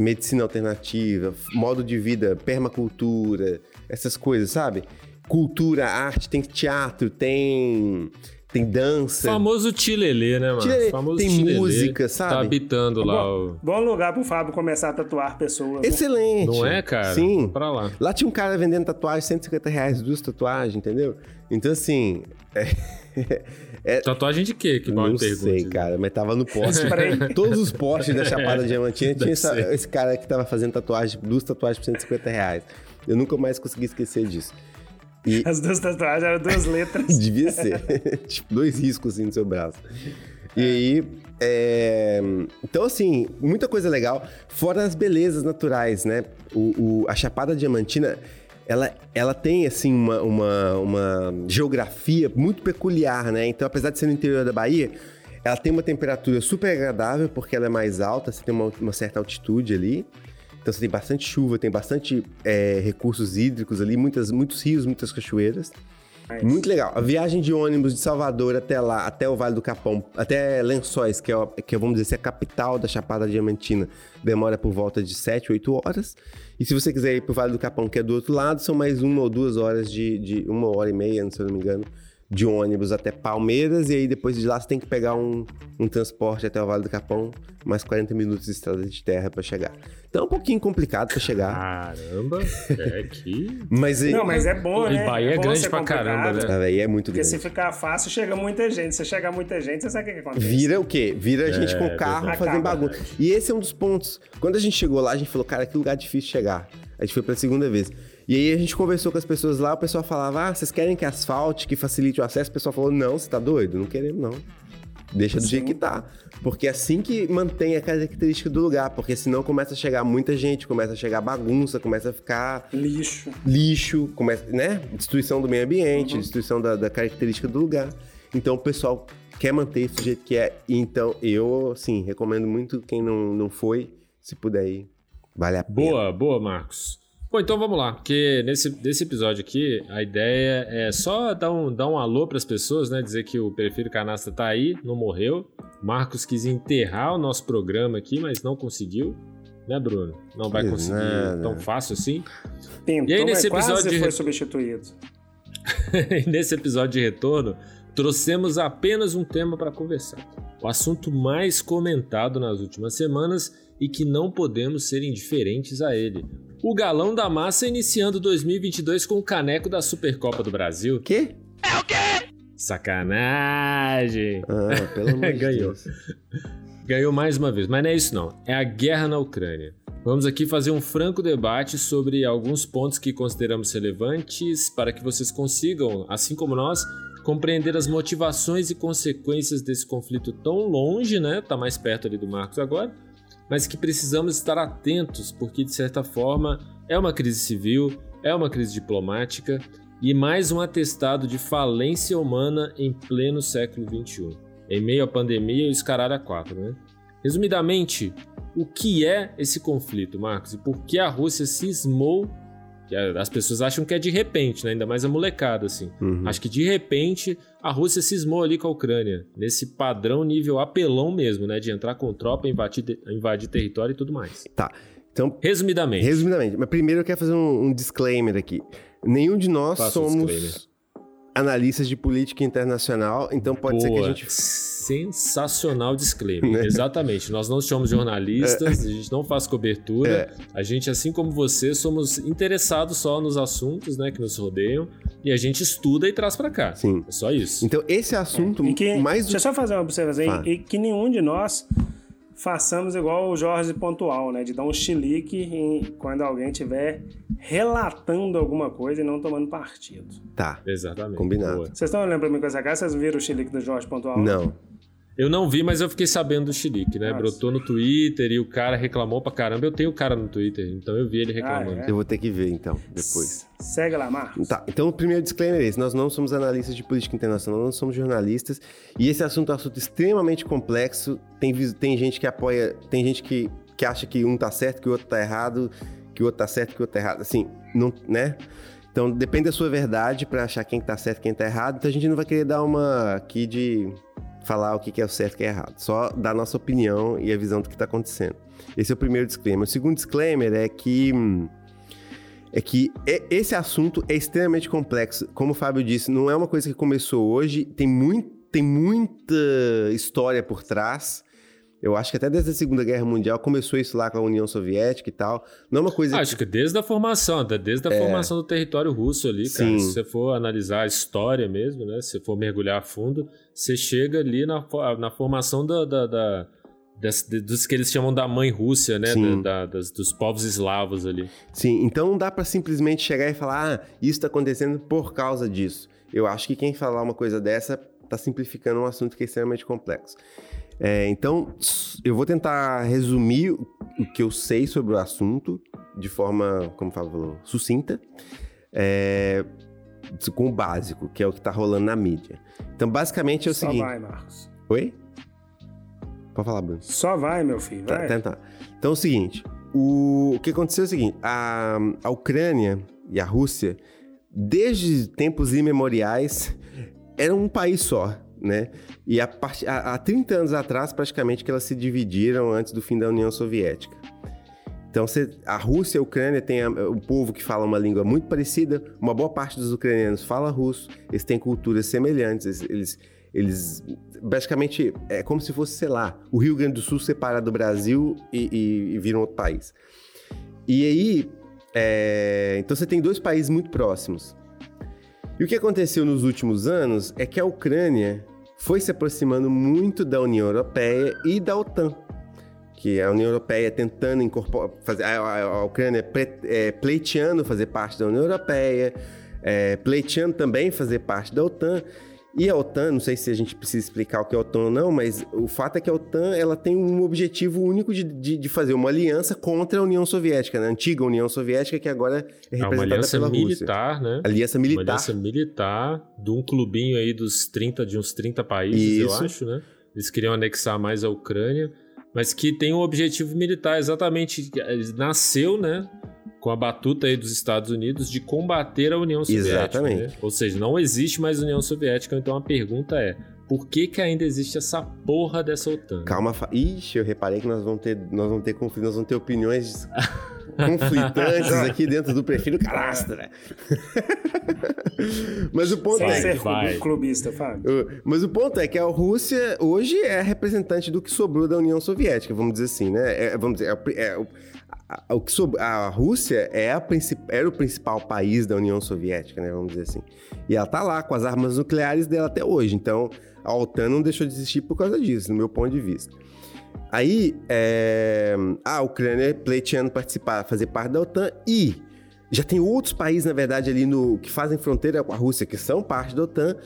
medicina alternativa, modo de vida, permacultura, essas coisas, sabe? Cultura, arte, tem teatro, tem, tem dança. Famoso Tilelê, né, mano? Tilelê. Famoso Tem Tilelê. música, sabe? Tá habitando lá o... Bom lugar pro Fábio começar a tatuar pessoas. né? Excelente. Não é, cara? Sim. Pra lá. Lá tinha um cara vendendo tatuagem, 150 reais, duas tatuagens, entendeu? Então, assim. [LAUGHS] É, Tatuagem de quê? Que mal não pergunta. sei, cara, mas tava no poste. [LAUGHS] Todos os postes da Chapada [LAUGHS] Diamantina tinha essa- esse cara que tava fazendo tatuagem, duas tatuagens por 150 reais. Eu nunca mais consegui esquecer disso. E As duas tatuagens eram duas letras. [LAUGHS] devia ser. [LAUGHS] tipo, dois riscos assim no seu braço. E aí. é, Então, assim, muita coisa legal. Fora as belezas naturais, né? O, o- A Chapada Diamantina. Ela, ela tem, assim, uma, uma, uma geografia muito peculiar, né? Então, apesar de ser no interior da Bahia, ela tem uma temperatura super agradável, porque ela é mais alta, você tem uma, uma certa altitude ali. Então, você tem bastante chuva, tem bastante é, recursos hídricos ali, muitas, muitos rios, muitas cachoeiras. Muito legal. A viagem de ônibus de Salvador até lá, até o Vale do Capão, até Lençóis, que é, o- que é, vamos dizer, assim, a capital da Chapada Diamantina, demora por volta de 7, 8 horas. E se você quiser ir pro Vale do Capão, que é do outro lado, são mais uma ou duas horas de, de uma hora e meia, se eu não me engano, de ônibus até Palmeiras. E aí depois de lá você tem que pegar um, um transporte até o Vale do Capão, mais 40 minutos de estrada de terra para chegar. Então é um pouquinho complicado para chegar. Caramba, é que... Mas Não, mas é bom, E né? Bahia é bom grande pra caramba, né? Ah, é muito Porque grande. se ficar fácil, chega muita gente. Se chegar muita gente, você sabe o que, que acontece? Vira o quê? Vira a gente com o carro verdade. fazendo Acaba. bagunça. E esse é um dos pontos. Quando a gente chegou lá, a gente falou, cara, que lugar difícil chegar. A gente foi pela segunda vez. E aí a gente conversou com as pessoas lá, o pessoal falava, ah, vocês querem que asfalte, que facilite o acesso? O pessoal falou, não, você tá doido? Não queremos, não. Deixa do jeito que tá. Porque é assim que mantém a característica do lugar. Porque senão começa a chegar muita gente, começa a chegar bagunça, começa a ficar Lixo. lixo, começa, né? Destruição do meio ambiente, destruição da, da característica do lugar. Então o pessoal quer manter isso do jeito que é. Então eu, assim, recomendo muito quem não, não foi, se puder ir, vale a pena. Boa, boa, Marcos. Bom, então vamos lá, porque nesse, nesse episódio aqui, a ideia é só dar um, dar um alô para as pessoas, né? Dizer que o Perfil Canastra tá aí, não morreu. Marcos quis enterrar o nosso programa aqui, mas não conseguiu. Né, Bruno? Não vai conseguir nada. tão fácil assim. Tentou, E aí, nesse mas episódio quase de- foi substituído. E [LAUGHS] nesse episódio de retorno, trouxemos apenas um tema para conversar. O assunto mais comentado nas últimas semanas e que não podemos ser indiferentes a ele. O galão da massa iniciando 2022 com o caneco da Supercopa do Brasil. Quê? Sacanagem! Ah, pelo amor [LAUGHS] de Ganhou. Deus. Ganhou mais uma vez, mas não é isso não. É a guerra na Ucrânia. Vamos aqui fazer um franco debate sobre alguns pontos que consideramos relevantes para que vocês consigam, assim como nós, compreender as motivações e consequências desse conflito tão longe, né? Tá mais perto ali do Marcos agora, mas que precisamos estar atentos, porque de certa forma é uma crise civil, é uma crise diplomática e mais um atestado de falência humana em pleno século XXI em meio à pandemia e os caralho a quatro, né? Resumidamente, o que é esse conflito, Marcos? E por que a Rússia cismou? Que As pessoas acham que é de repente, né? ainda mais a molecada, assim. Uhum. Acho que de repente a Rússia cismou ali com a Ucrânia, nesse padrão nível apelão mesmo, né? De entrar com tropa, invadir, invadir território e tudo mais. Tá. Então, Resumidamente, resumidamente, mas primeiro eu quero fazer um, um disclaimer aqui. Nenhum de nós Faça o somos analistas de política internacional, então pode ser que a Boa. gente. Sensacional disclaimer. Né? Exatamente. Nós não somos jornalistas, a gente não faz cobertura. É. A gente, assim como você, somos interessados só nos assuntos né, que nos rodeiam e a gente estuda e traz pra cá. Sim. É só isso. Então, esse assunto, E que, mais deixa eu só fazer uma observação aí, e que nenhum de nós façamos igual o Jorge Pontual, né? De dar um chilique em- quando alguém estiver relatando alguma coisa e não tomando partido. Tá. Exatamente. Combinado. Boa. Vocês estão lembrando pra mim com essa cara? Vocês viram o chilique do Jorge Pontual? Não. Eu não vi, mas eu fiquei sabendo do Chilique, né? Nossa. Brotou no Twitter e o cara reclamou pra caramba. Eu tenho o cara no Twitter, então eu vi ele reclamando. Ah, é? Eu vou ter que ver então, depois. Segue lá, Marcos. Tá, então o primeiro disclaimer é esse: nós não somos analistas de política internacional, nós não somos jornalistas. E esse assunto é um assunto extremamente complexo. Tem, tem gente que apoia, tem gente que, que acha que um tá certo, que o outro tá errado, que o outro tá certo, que o outro tá errado. Assim, não, né? Então depende da sua verdade pra achar quem tá certo e quem tá errado. Então a gente não vai querer dar uma aqui de falar o que é o certo e o que é errado. Só dar a nossa opinião e a visão do que tá acontecendo. Esse é o primeiro disclaimer. O segundo disclaimer é que. é que esse assunto é extremamente complexo. Como o Fábio disse, não é uma coisa que começou hoje, tem, muito, tem muita história por trás. Eu acho que até desde a Segunda Guerra Mundial começou isso lá com a União Soviética e tal. Não é uma coisa. Acho que desde a formação, desde a formação do território russo ali, cara. Sim. Se você for analisar a história mesmo, né? Se você for mergulhar a fundo, você chega ali na, na formação da, da- da- das- dos que eles chamam da mãe Rússia, né? Da- da- das- dos povos eslavos ali. Sim, então não dá pra simplesmente chegar e falar, ah, isso tá acontecendo por causa disso. Eu acho que quem falar uma coisa dessa tá simplificando um assunto que é extremamente complexo. É, então, eu vou tentar resumir o que eu sei sobre o assunto de forma, como o Fábio falou, sucinta, é, com o básico, que é o que tá rolando na mídia. Então, basicamente é o Só seguinte. vai, Marcos. Oi? Pode falar, Bruno. Só vai, meu filho. Tá, Vai. tá, tá. Então é o seguinte: o, o que aconteceu é o seguinte: a, a Ucrânia e a Rússia, desde tempos imemoriais, eram um país só, né? E há há 30 anos atrás, praticamente, que elas se dividiram antes do fim da União Soviética. Então, a Rússia e a Ucrânia têm um povo que fala uma língua muito parecida. Uma boa parte dos ucranianos fala russo. Eles têm culturas semelhantes. Eles, eles- basicamente, é como se fosse, sei lá, o Rio Grande do Sul separado do Brasil e, e, e vira um outro país. E aí, é, então você tem dois países muito próximos. E o que aconteceu nos últimos anos é que a Ucrânia foi se aproximando muito da União Europeia e da OTAN que a União Europeia tentando incorporar, fazer, a, Ucrânia é, pleiteando fazer parte da União Europeia, é, pleiteando também fazer parte da OTAN. E a OTAN, não sei se a gente precisa explicar o que é a OTAN ou não, mas o fato é que a OTAN ela tem um objetivo único de, de, de fazer uma aliança contra a União Soviética, né? a antiga União Soviética, que agora é É representada aliança pela Rússia. militar, né? Aliança militar. aliança militar de um clubinho aí dos 30, de uns 30 países, eu Isso. acho, né? Eles queriam anexar mais a Ucrânia, mas que tem um objetivo militar, exatamente. Ele nasceu, né? Com a batuta aí dos Estados Unidos de combater a União Soviética. Exatamente. Né? Ou seja, não existe mais União Soviética, então a pergunta é: por que, que ainda existe essa porra dessa OTAN? Calma, fa... Ixi, eu reparei que nós vamos ter, nós vamos ter conflito, nós vamos ter opiniões [LAUGHS] conflitantes aqui dentro do perfil Calastra. [LAUGHS] Mas o ponto Sem é. ser vai. clubista, Fábio. Mas o ponto é que a Rússia hoje é representante do que sobrou da União Soviética, vamos dizer assim, né? É, vamos dizer, é, é o- que sob- a Rússia é a era o principal país da União Soviética, né? Vamos dizer assim. E ela tá lá com as armas nucleares dela até hoje. Então, a OTAN não deixou de existir por causa disso, no meu ponto de vista. Aí, é, a Ucrânia pleiteando participar, fazer parte da OTAN e já tem outros países, na verdade, ali no que fazem fronteira com a Rússia, que são parte da OTAN.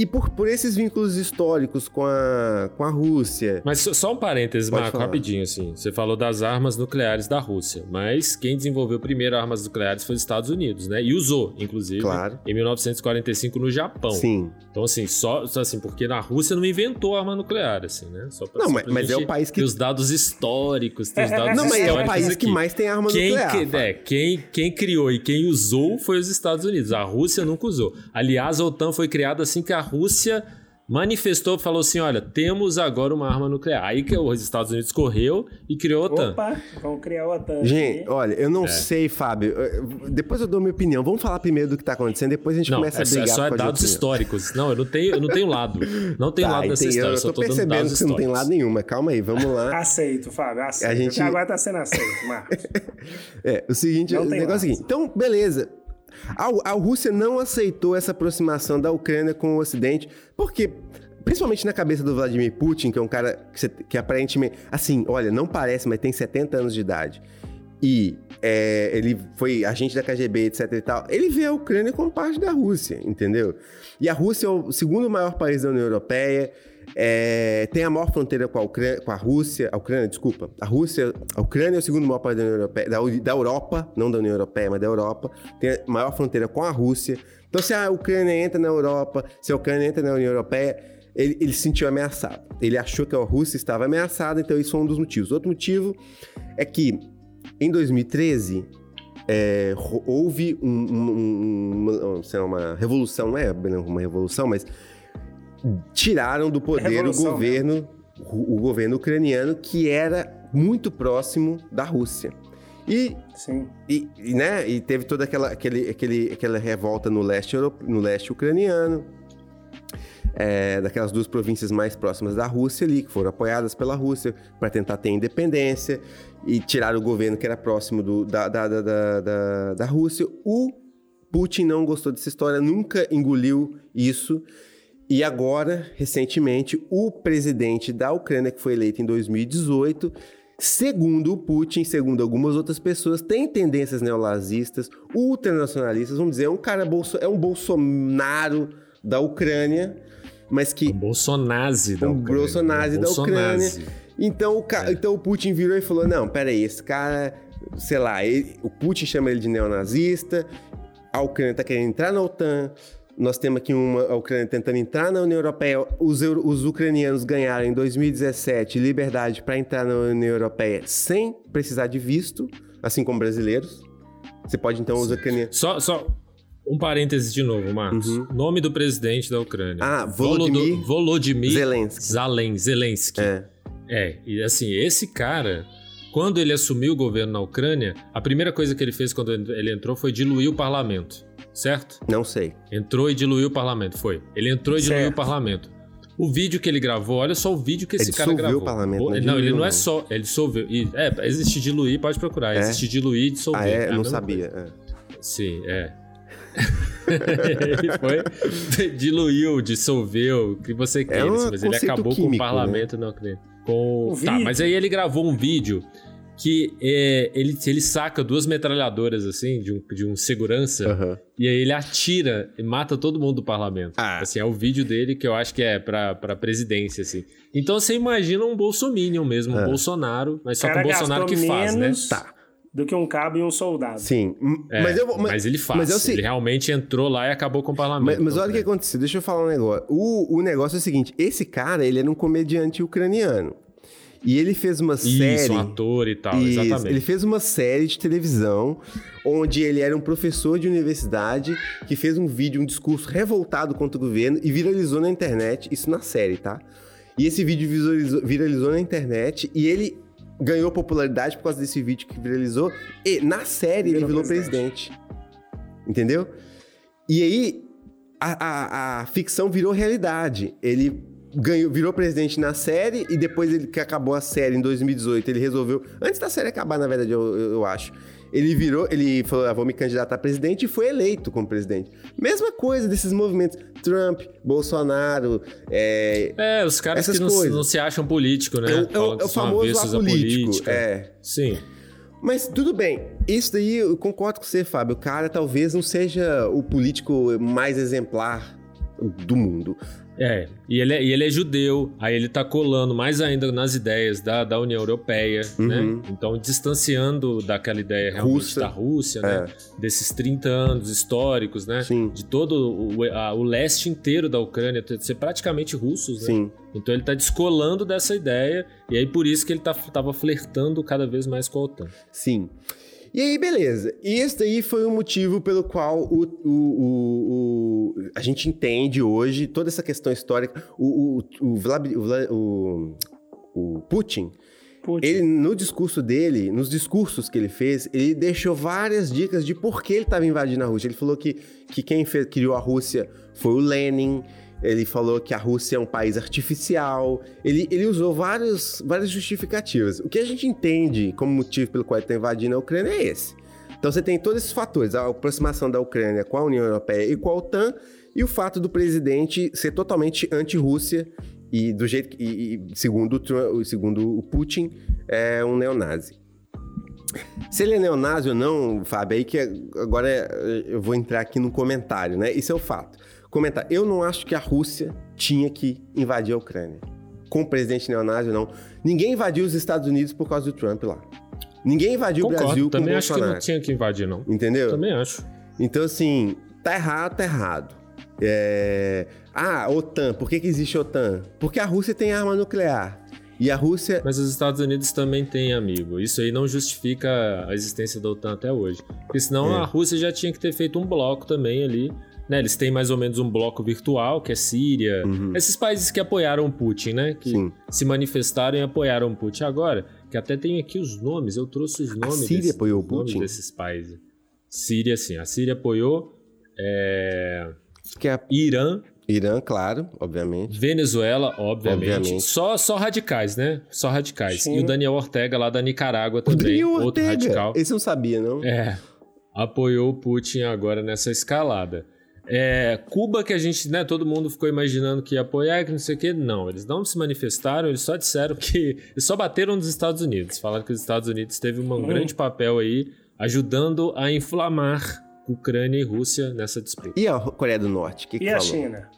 E por, por esses vínculos históricos com a, com a Rússia. Mas só- um parênteses, Pode Marco, falar. rapidinho, assim. Você falou das armas nucleares da Rússia, mas quem desenvolveu primeiro armas nucleares foi os Estados Unidos, né? E usou, inclusive, Claro. em 1945 no Japão. Sim. Então, assim, só, assim, porque na Rússia não inventou arma nuclear, assim, né? Só pra, Não, mas- mas é o país que- ter os dados históricos, ter os dados Não, mas é o país aqui. que mais tem arma Quem, nuclear. que- é, quem, quem criou e quem usou foi os Estados Unidos. A Rússia nunca usou. Aliás, a OTAN foi criada assim que a Rússia manifestou, falou assim, olha, temos agora uma arma nuclear. Aí que os Estados Unidos correu e criou a OTAN. Opa, vamos criar o OTAN. Gente, olha, É. eu não sei, Fábio. Depois eu dou minha opinião. Vamos falar primeiro do que tá acontecendo, depois a gente Não, começa é, a só- é brigar. só por causa de dados históricos. Não, eu não tenho, eu não tenho lado. Não tenho Tá, lado dessa entendi. história, eu só tô tô dando percebendo dados que você não tem lado nenhum, mas calma aí, vamos lá. Aceito, Fábio, aceito. A gente- agora tá sendo aceito, Marcos. [LAUGHS] É, o seguinte, Não o negócio é o lado. seguinte. Então, beleza. A, a Rússia não aceitou essa aproximação da Ucrânia com o Ocidente, porque, principalmente na cabeça do Vladimir Putin, que é um cara que, que aparentemente, assim, olha, não parece, mas tem 70 anos de idade. E é, ele foi agente da KGB, etc e tal. Ele vê a Ucrânia como parte da Rússia, entendeu? E a Rússia é o segundo maior país da União Europeia. É, tem a maior fronteira com a, Ucrânia, com a Rússia, a Ucrânia, desculpa, a Rússia, a Ucrânia é o segundo maior país da União Europeia, da, da Europa, não da União Europeia, mas da Europa, tem a maior fronteira com a Rússia. Então, se a Ucrânia entra na Europa, se a Ucrânia entra na União Europeia, ele, ele se sentiu ameaçado. Ele achou que a Rússia estava ameaçada, então isso foi um dos motivos. Outro motivo é que em 2013 é, houve um- um- um- uma, uma revolução, não é uma revolução, mas tiraram do poder o Revolução governo, o, governo ucraniano que era muito próximo da Rússia. E Sim. e, e, né, e teve toda aquela, aquele, aquele, aquela revolta no leste, no leste ucraniano, é, daquelas duas províncias mais próximas da Rússia ali, que foram apoiadas pela Rússia para tentar ter independência e tirar o governo que era próximo do- da, da, da, da, da- da Rússia. O Putin não gostou dessa história, nunca engoliu isso. E agora, recentemente, o presidente da Ucrânia, que foi eleito em 2018, segundo o Putin, segundo algumas outras pessoas, tem tendências neonazistas, ultranacionalistas, vamos dizer, é um cara bolso, é um Bolsonaro da Ucrânia, mas que O Bolsonaro da um Ucrânia. Bolsonaro da. Ucrânia. Então o, ca- então o Putin virou e falou: não, peraí, esse cara, sei lá, ele- o Putin chama ele de neonazista, a Ucrânia tá querendo entrar na OTAN. Nós temos aqui uma a Ucrânia tentando entrar na União Europeia. Os, os ucranianos ganharam em 2017 liberdade para entrar na União Europeia sem precisar de visto, assim como brasileiros. Você pode então os ucranianos. Só, só um parêntese de novo, Marcos. Nome do presidente da Ucrânia. Uhum. Ah, Volodymyr Volodymyr Zelensky. Zalen, Zelensky. É. É, e assim, esse cara, quando ele assumiu o governo na Ucrânia, a primeira coisa que ele fez quando ele entrou foi diluir o parlamento, certo? Não sei. Entrou e diluiu o parlamento, foi. Ele entrou e diluiu Certo. o parlamento. O vídeo que ele gravou, olha só o vídeo que esse Ele cara dissolveu gravou. o parlamento, não é não, ele não é não. só, ele dissolveu. É, existe diluir, pode procurar. É? Existe diluir e dissolver. Ah, é? a não sabia. é. Sim, é. ele [LAUGHS] foi, [LAUGHS] diluiu, dissolveu, o que você queira, um assim, mas ele acabou com químico, o parlamento na Ucrânia. Com... O Tá, vídeo. mas aí ele gravou um vídeo que é, ele, ele saca duas metralhadoras, assim, de um, de um segurança, Aham. e aí ele atira e mata todo mundo do parlamento. Ah. Assim, é o vídeo dele que eu acho que é pra, pra presidência, assim. Então você imagina um bolsominion mesmo, um É. Bolsonaro, mas só que o Bolsonaro que faz, né? Tá. do que um cabo e um soldado. Sim. É, mas eu vou. mas ele faz. mas sei- Ele realmente entrou lá e acabou com o Mas, parlamento. mas olha o que aconteceu, deixa eu falar um negócio. O, o negócio é o seguinte: esse cara, ele era um comediante ucraniano. E ele fez uma série. Isso, um ator e tal, Isso, exatamente. Ele fez uma série de televisão onde ele era um professor de universidade que fez um vídeo, um discurso revoltado contra o governo e viralizou na internet. Isso na série, tá? E esse vídeo viralizou na internet e ele ganhou popularidade por causa desse vídeo que viralizou. E na série ele Virou virou presidente. presidente. Entendeu? E aí a, a- a ficção virou realidade. Ele ganhou, virou presidente na série e depois ele que acabou a série em 2018, ele resolveu, antes da série acabar, na verdade, eu, eu- eu acho. Ele virou, ele falou, ah, vou me candidatar a presidente e foi eleito como presidente. Mesma coisa desses movimentos. Trump, Bolsonaro, é, É, os caras que não, não se acham político, né? é o- é o, famoso apolítico. É. Sim. Mas tudo bem, isso daí eu concordo com você, Fábio. O cara talvez não seja o político mais exemplar do mundo. É, e ele é, e ele é judeu, aí ele tá colando mais ainda nas ideias da, da União Europeia, né? Então, distanciando daquela ideia realmente Uhum. Rússia. da Rússia, né? Desses 30 anos históricos, né? Sim. De todo o, a- o leste inteiro da Ucrânia ser praticamente russos, né? Sim. Então ele tá descolando dessa ideia, e aí por isso que ele tá, tava flertando cada vez mais com a OTAN. Sim. E aí, beleza. E esse daí foi o motivo pelo qual o, o- o- a gente entende hoje toda essa questão histórica. O, o, Vlad- o Vla- o- o Putin, Putin. ele no discurso dele, nos discursos que ele fez, ele deixou várias dicas de por que ele estava invadindo a Rússia. Ele falou que, que quem fez- criou a Rússia foi o Lenin. Ele falou que a Rússia é um país artificial. Ele, ele usou vários, várias justificativas. O que a gente entende como motivo pelo qual ele está invadindo a Ucrânia é esse. Então você tem todos esses fatores: a aproximação da Ucrânia com a União Europeia e com a OTAN, e o fato do presidente ser totalmente anti-Rússia e do jeito que, e- segundo, o segundo o Putin, é um neonazi. Se ele é neonazi ou não, Fábio, aí que agora é- eu vou entrar aqui no comentário, né? Isso é o fato. Comentar. Eu não acho que a Rússia tinha que invadir a Ucrânia. Com o presidente neonazi não. Ninguém invadiu os Estados Unidos por causa do Trump lá. Ninguém invadiu Concordo, o Brasil com o também acho que não tinha que invadir, não. Entendeu? Também acho. Então, assim, tá errado, tá errado. É... Ah, OTAN. Por que, que existe OTAN? Porque a Rússia tem arma nuclear. E a Rússia. Mas os Estados Unidos também têm, amigo. Isso aí não justifica a existência da OTAN até hoje. Porque senão É. a Rússia já tinha que ter feito um bloco também ali. Né? Eles têm mais ou menos um bloco virtual, que é Síria. Esses países que apoiaram o Putin, né? Que Uhum. Sim. se manifestaram e apoiaram o Putin. Agora, que até tem aqui os nomes, eu trouxe os nomes, Síria desses, apoiou o Putin? desses países. Síria, sim. A Síria apoiou. é, Que é Irã, Irã, claro, obviamente. Venezuela, obviamente. Obviamente. Só, só radicais, né? Só radicais. Sim. E o Daniel Ortega lá da Nicarágua também. Daniel outro Ortega. radical. Esse eu não sabia, não? É. Apoiou o Putin agora nessa escalada. É, Cuba, que a gente, né, todo mundo ficou imaginando que ia apoiar, que não sei o quê. Não, eles não se manifestaram, eles só disseram que. Eles só bateram nos Estados Unidos. Falaram que os Estados Unidos teve um grande papel aí, ajudando a inflamar Ucrânia e Rússia nessa disputa. E a Coreia do Norte? Que, que E a falou? China?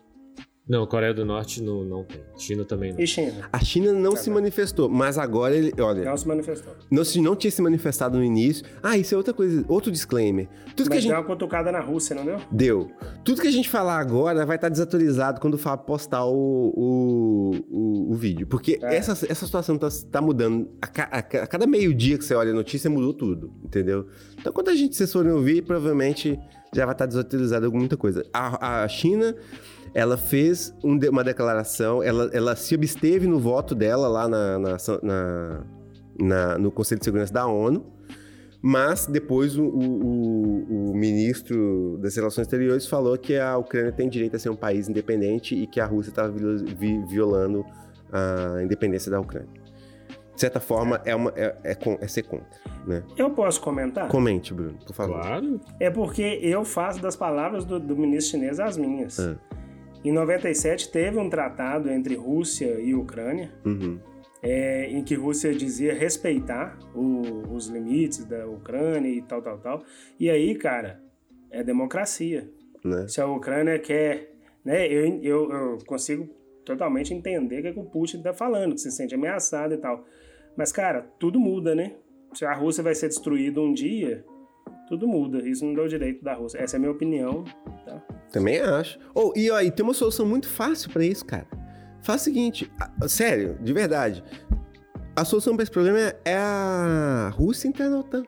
Não, Coreia do Norte não, não tem. China também não. E China? A China não se manifestou, mas agora ele. Olha, Não se manifestou. não, se não tinha se manifestado no início. Ah, isso é outra coisa, outro disclaimer. Tudo que a Mas gente. deu uma cutucada na Rússia, não deu? Deu. Tudo que a gente falar agora vai estar desatualizado quando o Fábio postar o, o, o, o vídeo. Porque É. essa, essa situação tá, tá mudando. A, ca- a a cada meio-dia que você olha a notícia, mudou tudo, entendeu? Então, quando a gente vocês forem ouvir, provavelmente já vai estar desatualizado muita coisa. A, a China, ela fez um uma declaração, ela, ela se absteve no voto dela lá na, na, na- na- no Conselho de Segurança da ONU. Mas depois o, o- o- ministro das Relações Exteriores falou que a Ucrânia tem direito a ser um país independente e que a Rússia estava violando a independência da Ucrânia. De certa forma, é, uma, é, é é ser contra. Né? Eu posso comentar? Comente, Bruno, por favor. Claro. É porque eu faço das palavras do, do ministro chinês as minhas. Ah. Em 97 teve um tratado entre Rússia e Ucrânia, Uhum. é, em que Rússia dizia respeitar o- os limites da Ucrânia e tal, tal, tal. E aí, cara, é democracia. Né? Se a Ucrânia quer, né, eu, eu, eu consigo totalmente entender o que, é que o Putin está falando, que se sente ameaçado e tal. Mas, cara, tudo muda, né? Se a Rússia vai ser destruída um dia, tudo muda. Isso não dá o direito da Rússia. Essa é a minha opinião. Tá? Também acho. Oh, e, e tem uma solução muito fácil pra isso, cara. Faz o seguinte, ah, sério, de verdade. A solução para esse problema é- é a Rússia entrar na OTAN.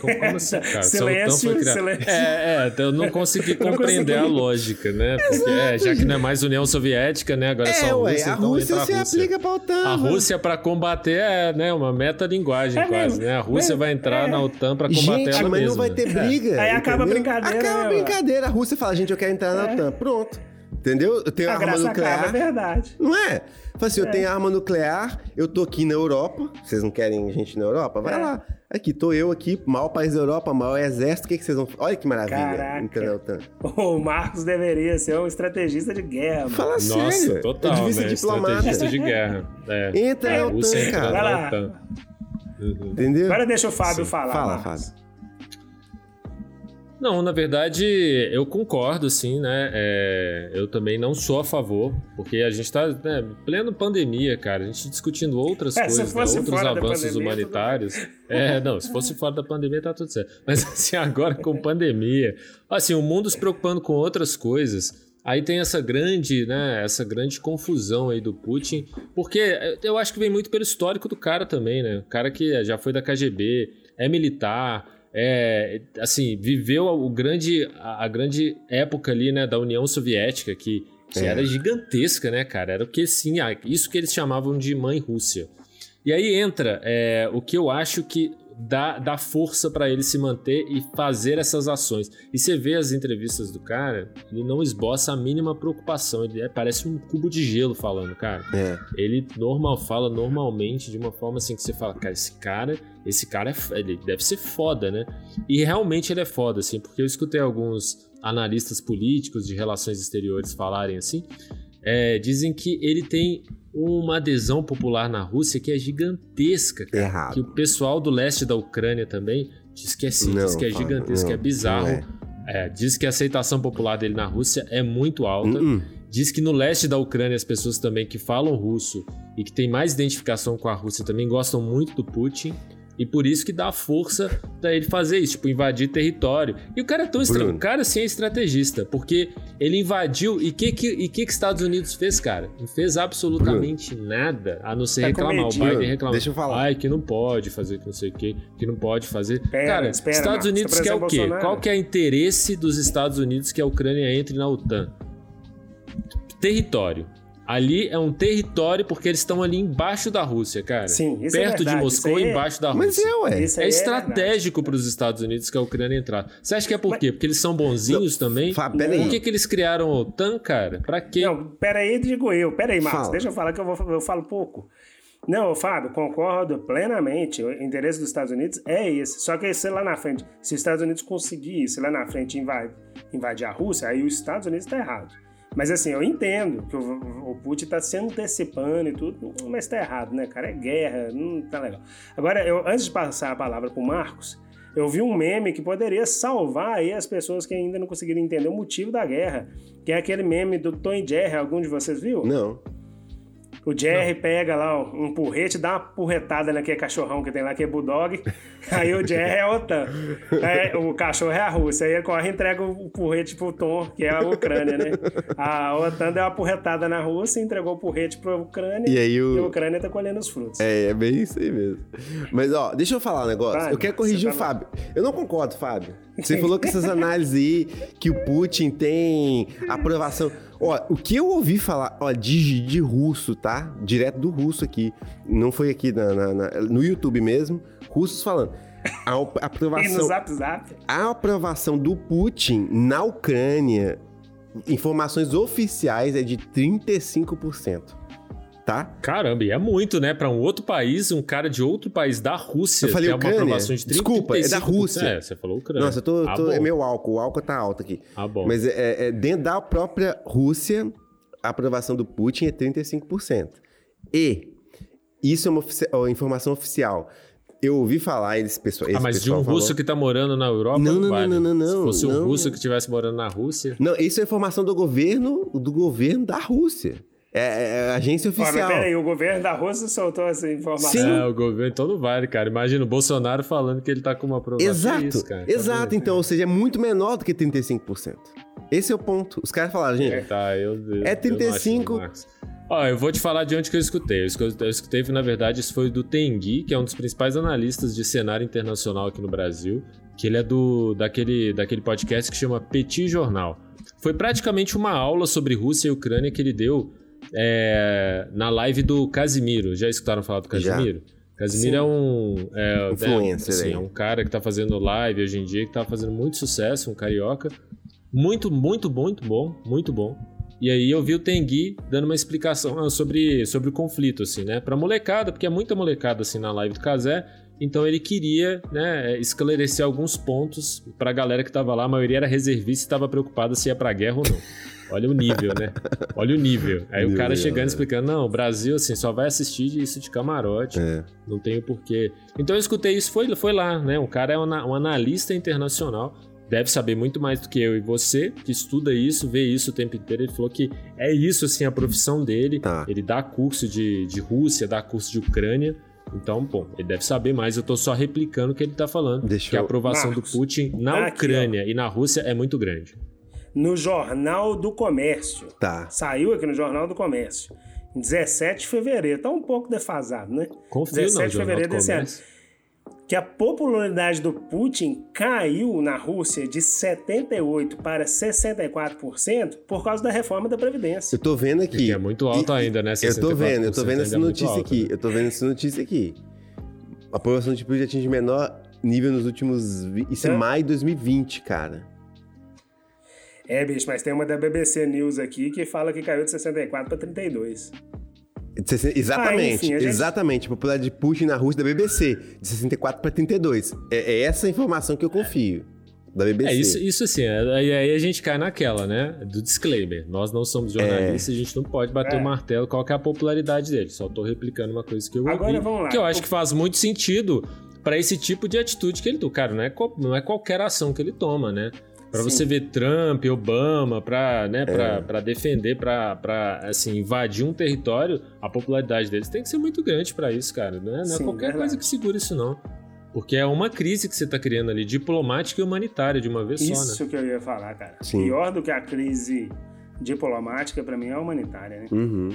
Como assim, cara? A Silêncio, OTAN silêncio. É, é, eu não consegui Não compreender a consegui. lógica, né? Porque, é, já que não é mais União Soviética, né? Agora é só É, a ué, Rússia, a então Rússia entra se a Rússia. aplica pra OTAN. A. Rússia para combater é né, uma metalinguagem É quase, mesmo. né? A Rússia É, vai entrar é. na OTAN para combater Gente, ela mas mesma. não vai ter briga. Aí acaba a brincadeira, Acaba a né, brincadeira. A Rússia fala, gente, eu quero entrar na OTAN. Pronto. Entendeu? Eu tenho A arma graça nuclear. acaba, é verdade. Não é? Fala assim, eu tenho arma nuclear, eu tô aqui na Europa. Vocês não querem gente na Europa? Vai É. lá. Aqui, tô eu aqui, maior país da Europa, maior exército. O que, que vocês vão... Olha que maravilha. Caraca. OTAN. [LAUGHS] O Marcos deveria ser um estrategista de guerra. mano. Fala Nossa, sério. total, eu devia ser né? diplomata. Estrategista de guerra. É. Entra a na OTAN, cara. Vai na lá. OTAN. Uhum. Entendeu? Agora deixa o Fábio falar. Fala, Marcos. Fábio. Não, na verdade, eu concordo, sim, né? É, eu também não sou a favor, porque a gente tá né, pleno pandemia, cara. A gente discutindo outras É, coisas, né, outros avanços pandemia, humanitários. É, não, se fosse fora da pandemia, tá tudo certo. Mas assim, agora com pandemia, assim, o mundo se preocupando com outras coisas. Aí tem essa grande, né, essa grande confusão aí do Putin, porque eu acho que vem muito pelo histórico do cara também, né? O cara que já foi da KGB, é militar, é, assim, viveu o grande, a, grande época ali, né, da União Soviética, que, que É. era gigantesca, né, cara? Era o que, sim, ah, isso que eles chamavam de mãe Rússia. E aí entra é, o que eu acho que dá, dá força pra ele se manter e fazer essas ações. E você vê as entrevistas do cara, ele não esboça a mínima preocupação. Ele é- parece um cubo de gelo falando, cara. É. Ele normal fala normalmente de uma forma assim que você fala, cara, esse cara, esse cara é, ele deve ser foda, né? E realmente ele é foda, assim, porque eu escutei alguns analistas políticos de relações exteriores falarem assim, é, dizem que ele tem uma adesão popular na Rússia que é gigantesca, cara. Errado. Que o pessoal do leste da Ucrânia também diz que é sim, diz Não, que é gigantesco, é bizarro. é. É, diz que a aceitação popular dele na Rússia é muito alta. Uh-uh. Diz que no leste da Ucrânia as pessoas também que falam russo e que têm mais identificação com a Rússia também gostam muito do Putin. E por isso que dá força pra ele fazer isso, tipo, invadir território. E o cara é tão estra... Bruno. O cara sim é estrategista, porque ele invadiu. E o que, que, e que que Estados Unidos fez, cara? Não fez absolutamente nada, a não ser Tá reclamar. O. Biden reclamar. Deixa eu falar. Ai, que não pode fazer, que não sei o que, que não pode fazer. Espera, cara, espera, Estados Marcos, Unidos tá quer o quê? Bolsonaro. Qual que é o interesse dos Estados Unidos que a Ucrânia entre na OTAN? Território. Ali é um território porque eles estão ali embaixo da Rússia, cara. Sim, isso é Perto de verdade, Moscou, isso aí é- embaixo da Mas Rússia. é, ué. Isso É aí estratégico para os Estados Unidos que a Ucrânia entrar. Você acha que é por quê? Porque eles são bonzinhos também? Fábio, peraí. Por que, que eles criaram a OTAN, cara? Pra quê? Não, pera aí, digo eu. Pera aí, Marcos, Fala. deixa eu falar que eu, vou, eu falo pouco. Não, Fábio, concordo plenamente. O interesse dos Estados Unidos é esse. Só que se lá na frente, se os Estados Unidos conseguir, se lá na frente invadir, invadir a Rússia, aí os Estados Unidos está errado. Mas assim, eu entendo que o, o Putin está se antecipando e tudo, mas está errado, né, cara? É guerra, não tá legal. Agora, eu, antes de passar a palavra para o Marcos, eu vi um meme que poderia salvar aí as pessoas que ainda não conseguiram entender o motivo da guerra, que é aquele meme do Tom e Jerry. Algum de vocês viu? Não. O Jerry pega lá um porrete, dá uma porretada naquele cachorrão que tem lá, que é Bulldog. Aí o Jerry é a OTAN. Aí o cachorro é a Rússia. Aí ele corre e entrega o porrete pro Tom, que é a Ucrânia, né? A OTAN deu uma porretada na Rússia, entregou o porrete pra Ucrânia. E aí o- a Ucrânia tá colhendo os frutos. É, é bem isso aí mesmo. Mas, ó, deixa eu falar um negócio. Vai, eu quero corrigir o tá Fábio. Eu não concordo, Fábio. Você falou que essas análises aí, que o Putin tem aprovação. Ó, o que eu ouvi falar, ó, de, de russo, tá? Direto do russo aqui. Não foi aqui na- na- na- no YouTube mesmo. Russos falando. A E aprovação, Zap Zap. a aprovação do Putin na Ucrânia, informações oficiais, é de 35%. Tá? Caramba, e é muito, né? Pra um outro país, um cara de outro país da Rússia Eu falei ter uma aprovação de 30, Desculpa, é da 35%. Rússia. É, você falou Ucrânia. Nossa, eu tô, Ah, tô- é meu álcool, o álcool tá alto aqui. Ah, bom. Mas é, é dentro da própria Rússia, a aprovação do Putin é 35%. E isso é uma ofici- ó, informação oficial. Eu ouvi falar, eles pessoal, Ah, mas de pessoal um russo falou- que tá morando na Europa, Não, não, vale. não, não, não, Se fosse um não. russo que estivesse morando na Rússia... Não, isso é informação do governo, do governo da Rússia. É, é- é agência oficial. peraí, o governo da Rússia soltou essa informação. Sim. É, o governo então não vale, cara. Imagina o Bolsonaro falando que ele tá com uma aprovação. Exato, É isso, cara. exato. Tá Então, ou seja, é muito menor do que 35%. Esse é o ponto. Os caras falaram, gente, Tá, eu, eu, É eu não acho 35. não, Marcos. Ó, eu vou te falar de onde que eu escutei. Eu escutei, eu escutei na verdade, isso foi do Tengui, que é um dos principais analistas de cenário internacional aqui no Brasil, que ele é do daquele, daquele podcast que chama Petit Jornal. Foi praticamente uma aula sobre Rússia e Ucrânia que ele deu é, na live do Casimiro. Já escutaram falar do Casimiro? Já. Casimiro Sim. é um. É, Influencer, é, assim, é um cara que tá fazendo live hoje em dia, que tá fazendo muito sucesso, um carioca. Muito, muito, muito bom, muito bom. E aí eu vi o Tengui dando uma explicação ah, sobre, sobre o conflito, assim, né? Pra molecada, porque é muita molecada, assim, na live do Casé. Então ele queria, né, esclarecer alguns pontos pra galera que tava lá. A maioria era reservista e tava preocupada se ia pra guerra ou não. Olha o nível, né? Olha o nível. Aí o cara chegando e explicando: não, o Brasil, assim, só vai assistir isso de camarote. É. Não tem o porquê. Então eu escutei isso, foi, foi lá, né? O cara é um, um analista internacional deve saber muito mais do que eu e você, que estuda isso, vê isso o tempo inteiro. Ele falou que é isso, assim, a profissão dele. Tá. Ele dá curso de, de Rússia, dá curso de Ucrânia. Então, bom, ele deve saber mais. Eu tô só replicando o que ele tá falando. Deixa que a aprovação Marcos, do Putin na aqui, Ucrânia ó. e na Rússia é muito grande. No Jornal do Comércio. Tá. Saiu aqui no Jornal do Comércio. 17 de fevereiro. Tá um pouco defasado, né? Confio 17 de fevereiro desse ano que a popularidade do Putin caiu na Rússia de 78% para 64% por causa da reforma da Previdência. Eu tô vendo aqui. Que é muito alto e, ainda, né? Eu tô vendo, eu tô vendo essa é notícia alto, aqui. Né? Eu tô vendo essa notícia aqui. A população de Putin atinge menor nível nos últimos. Isso é, é maio de 2020, cara. É, bicho, mas tem uma da BBC News aqui que fala que caiu de 64 para 32. Exatamente, ah, enfim, a gente... exatamente. Popularidade de Putin na Rússia da BBC, de 64 para 32. É, é essa informação que eu confio da BBC. É isso, isso assim, é, aí, aí a gente cai naquela, né? Do disclaimer. Nós não somos jornalistas, é. a gente não pode bater o é. martelo qual é a popularidade dele. Só tô replicando uma coisa que eu Agora, ouvi, vamos lá. que eu acho que faz muito sentido para esse tipo de atitude que ele toma. Cara, não é, não é qualquer ação que ele toma, né? Para você ver Trump, Obama, para né, é. Pra defender, para assim, invadir um território, a popularidade deles tem que ser muito grande para isso, cara. Né? Não é Sim, qualquer verdade. coisa que segura isso, não. Porque é uma crise que você está criando ali, diplomática e humanitária de uma vez isso só, né? Isso que eu ia falar, cara. Sim. Pior do que a crise diplomática, para mim, é a humanitária, né? Uhum.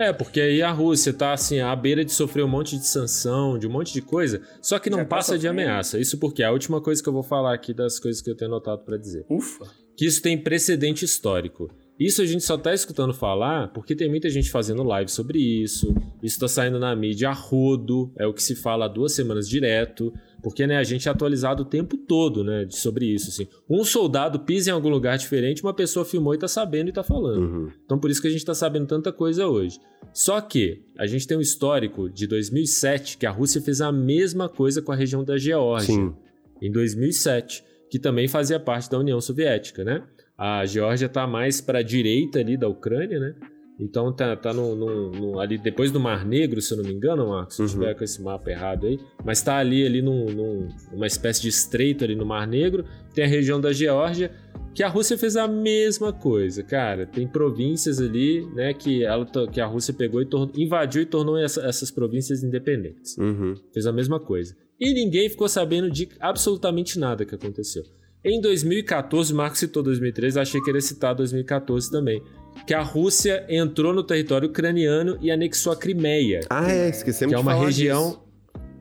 É, porque aí a Rússia tá assim, à beira de sofrer um monte de sanção, de um monte de coisa, só que não Já tá passa de ameaça. Isso porque é a última coisa que eu vou falar aqui das coisas que eu tenho anotado para dizer. Ufa! Que isso tem precedente histórico. Isso a gente só tá escutando falar porque tem muita gente fazendo live sobre isso. Isso tá saindo na mídia a rodo, é o que se fala há duas semanas direto. Porque né, a gente é atualizado o tempo todo né, sobre isso. Assim. Um soldado pisa em algum lugar diferente, uma pessoa filmou e está sabendo e está falando. Uhum. Então por isso que a gente está sabendo tanta coisa hoje. Só que a gente tem um histórico de 2007 que a Rússia fez a mesma coisa com a região da Geórgia. Sim. Em 2007, que também fazia parte da União Soviética, né? A Geórgia está mais para a direita ali da Ucrânia, né? Então tá, tá no, no, no, ali depois do Mar Negro, se eu não me engano, Marcos, se uhum. tiver com esse mapa errado aí, mas tá ali ali num, num, numa espécie de estreito ali no Mar Negro, tem a região da Geórgia, que a Rússia fez a mesma coisa, cara. Tem províncias ali, né, que, ela, que a Rússia pegou e invadiu e tornou essa, essas províncias independentes. Uhum. Fez a mesma coisa. E ninguém ficou sabendo de absolutamente nada que aconteceu. Em 2014, Marcos citou 2013, achei que ele ia citar 2014 também que a Rússia entrou no território ucraniano e anexou a Crimeia. Ah, é, esquecemos que é uma região disso.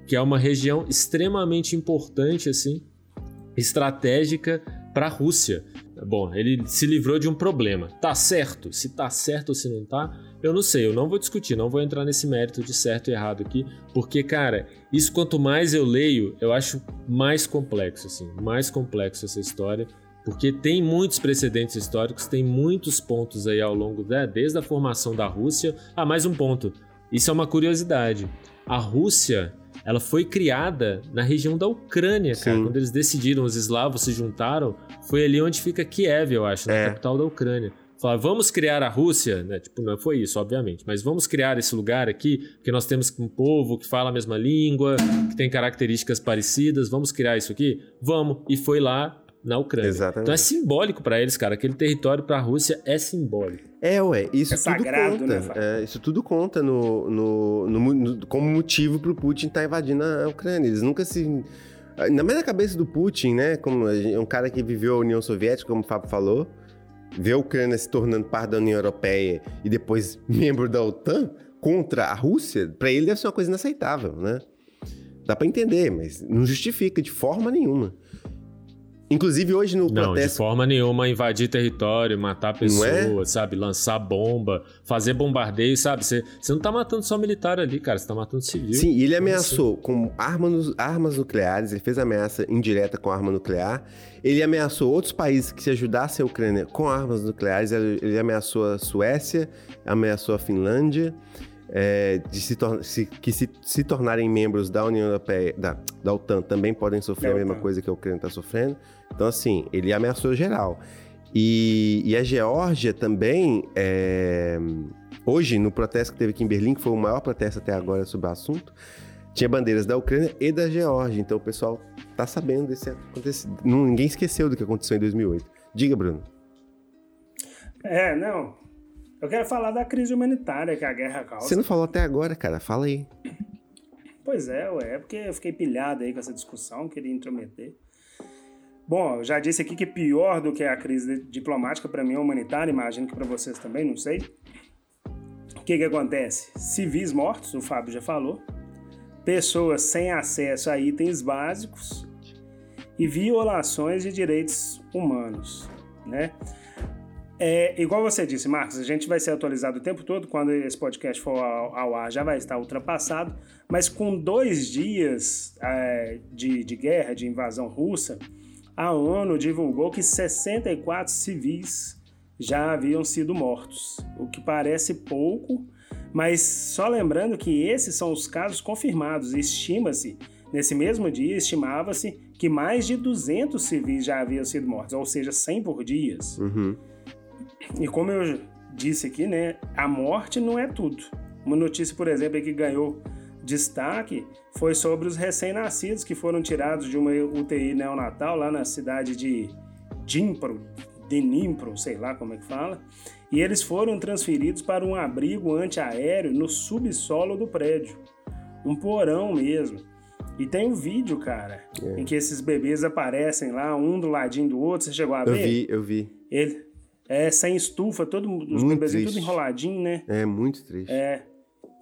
que é uma região extremamente importante assim, estratégica para a Rússia. Bom, ele se livrou de um problema. Tá certo? Se tá certo ou se não tá, eu não sei, eu não vou discutir, não vou entrar nesse mérito de certo e errado aqui, porque, cara, isso quanto mais eu leio, eu acho mais complexo, assim, mais complexo essa história. Porque tem muitos precedentes históricos, tem muitos pontos aí ao longo, da, desde a formação da Rússia. Ah, mais um ponto. Isso é uma curiosidade. A Rússia, ela foi criada na região da Ucrânia, cara. Sim. Quando eles decidiram, os eslavos se juntaram, foi ali onde fica Kiev, eu acho, na é. capital da Ucrânia. Falaram, vamos criar a Rússia, né? Tipo, não foi isso, obviamente, mas vamos criar esse lugar aqui, porque nós temos um povo que fala a mesma língua, que tem características parecidas, vamos criar isso aqui? Vamos. E foi lá, na Ucrânia. Exatamente. Então é simbólico para eles, cara. Aquele território para a Rússia é simbólico. É, ué, isso é tudo sagrado, conta. Né, é, isso tudo conta no, no, no, no como motivo para o Putin estar tá invadindo a Ucrânia. Eles nunca se. Na mesma cabeça do Putin, né? Como um cara que viveu a União Soviética, como o Fábio falou. Ver a Ucrânia se tornando parte da União Europeia e depois [LAUGHS] membro da OTAN contra a Rússia, para ele deve ser uma coisa inaceitável, né? Dá para entender, mas não justifica de forma nenhuma. Inclusive hoje no não, protesto... de forma nenhuma invadir território, matar é? pessoas, sabe? Lançar bomba, fazer bombardeio, sabe? Você não tá matando só militar ali, cara, você tá matando civil. Sim, e ele ameaçou assim? com armas, armas nucleares, ele fez ameaça indireta com arma nuclear. Ele ameaçou outros países que se ajudassem a Ucrânia com armas nucleares. Ele ameaçou a Suécia, ameaçou a Finlândia. É, de se, se que se, se, tornarem membros da União Europeia, da, da OTAN, também podem sofrer a mesma coisa que a Ucrânia está sofrendo. Então, assim, ele ameaçou geral. E, e a Geórgia também, é, hoje, no protesto que teve aqui em Berlim, que foi o maior protesto até agora sobre o assunto, tinha bandeiras da Ucrânia e da Geórgia. Então, o pessoal tá sabendo desse acontecido. Ninguém esqueceu do que aconteceu em 2008. Diga, Bruno. É, não. Eu quero falar da crise humanitária que a guerra causa. Você não falou até agora, cara. Fala aí. Pois é, ué. É porque eu fiquei pilhado aí com essa discussão, queria intrometer. Bom, eu já disse aqui que pior do que a crise diplomática para mim é humanitária, imagino que para vocês também, não sei. O que que acontece? Civis mortos, o Fábio já falou, pessoas sem acesso a itens básicos e violações de direitos humanos, né? É, igual você disse, Marcos, a gente vai ser atualizado o tempo todo. Quando esse podcast for ao, ao ar, já vai estar ultrapassado. Mas com dois dias é, de, de guerra, de invasão russa, a ONU divulgou que 64 civis já haviam sido mortos, o que parece pouco, mas só lembrando que esses são os casos confirmados. Estima-se, nesse mesmo dia, estimava-se que mais de 200 civis já haviam sido mortos, ou seja, 100 por dias. Uhum. E como eu disse aqui, né, a morte não é tudo. Uma notícia, por exemplo, que ganhou destaque foi sobre os recém-nascidos que foram tirados de uma UTI neonatal lá na cidade de Dnipro, Dnipro, sei lá como é que fala, e eles foram transferidos para um abrigo antiaéreo no subsolo do prédio, um porão mesmo. E tem um vídeo, cara, é. em que esses bebês aparecem lá, um do ladinho do outro. Você chegou a ver? Eu vi, eu vi. Ele, é, sem estufa, todo, os muito bebês tudo enroladinho, né? É, muito triste. É.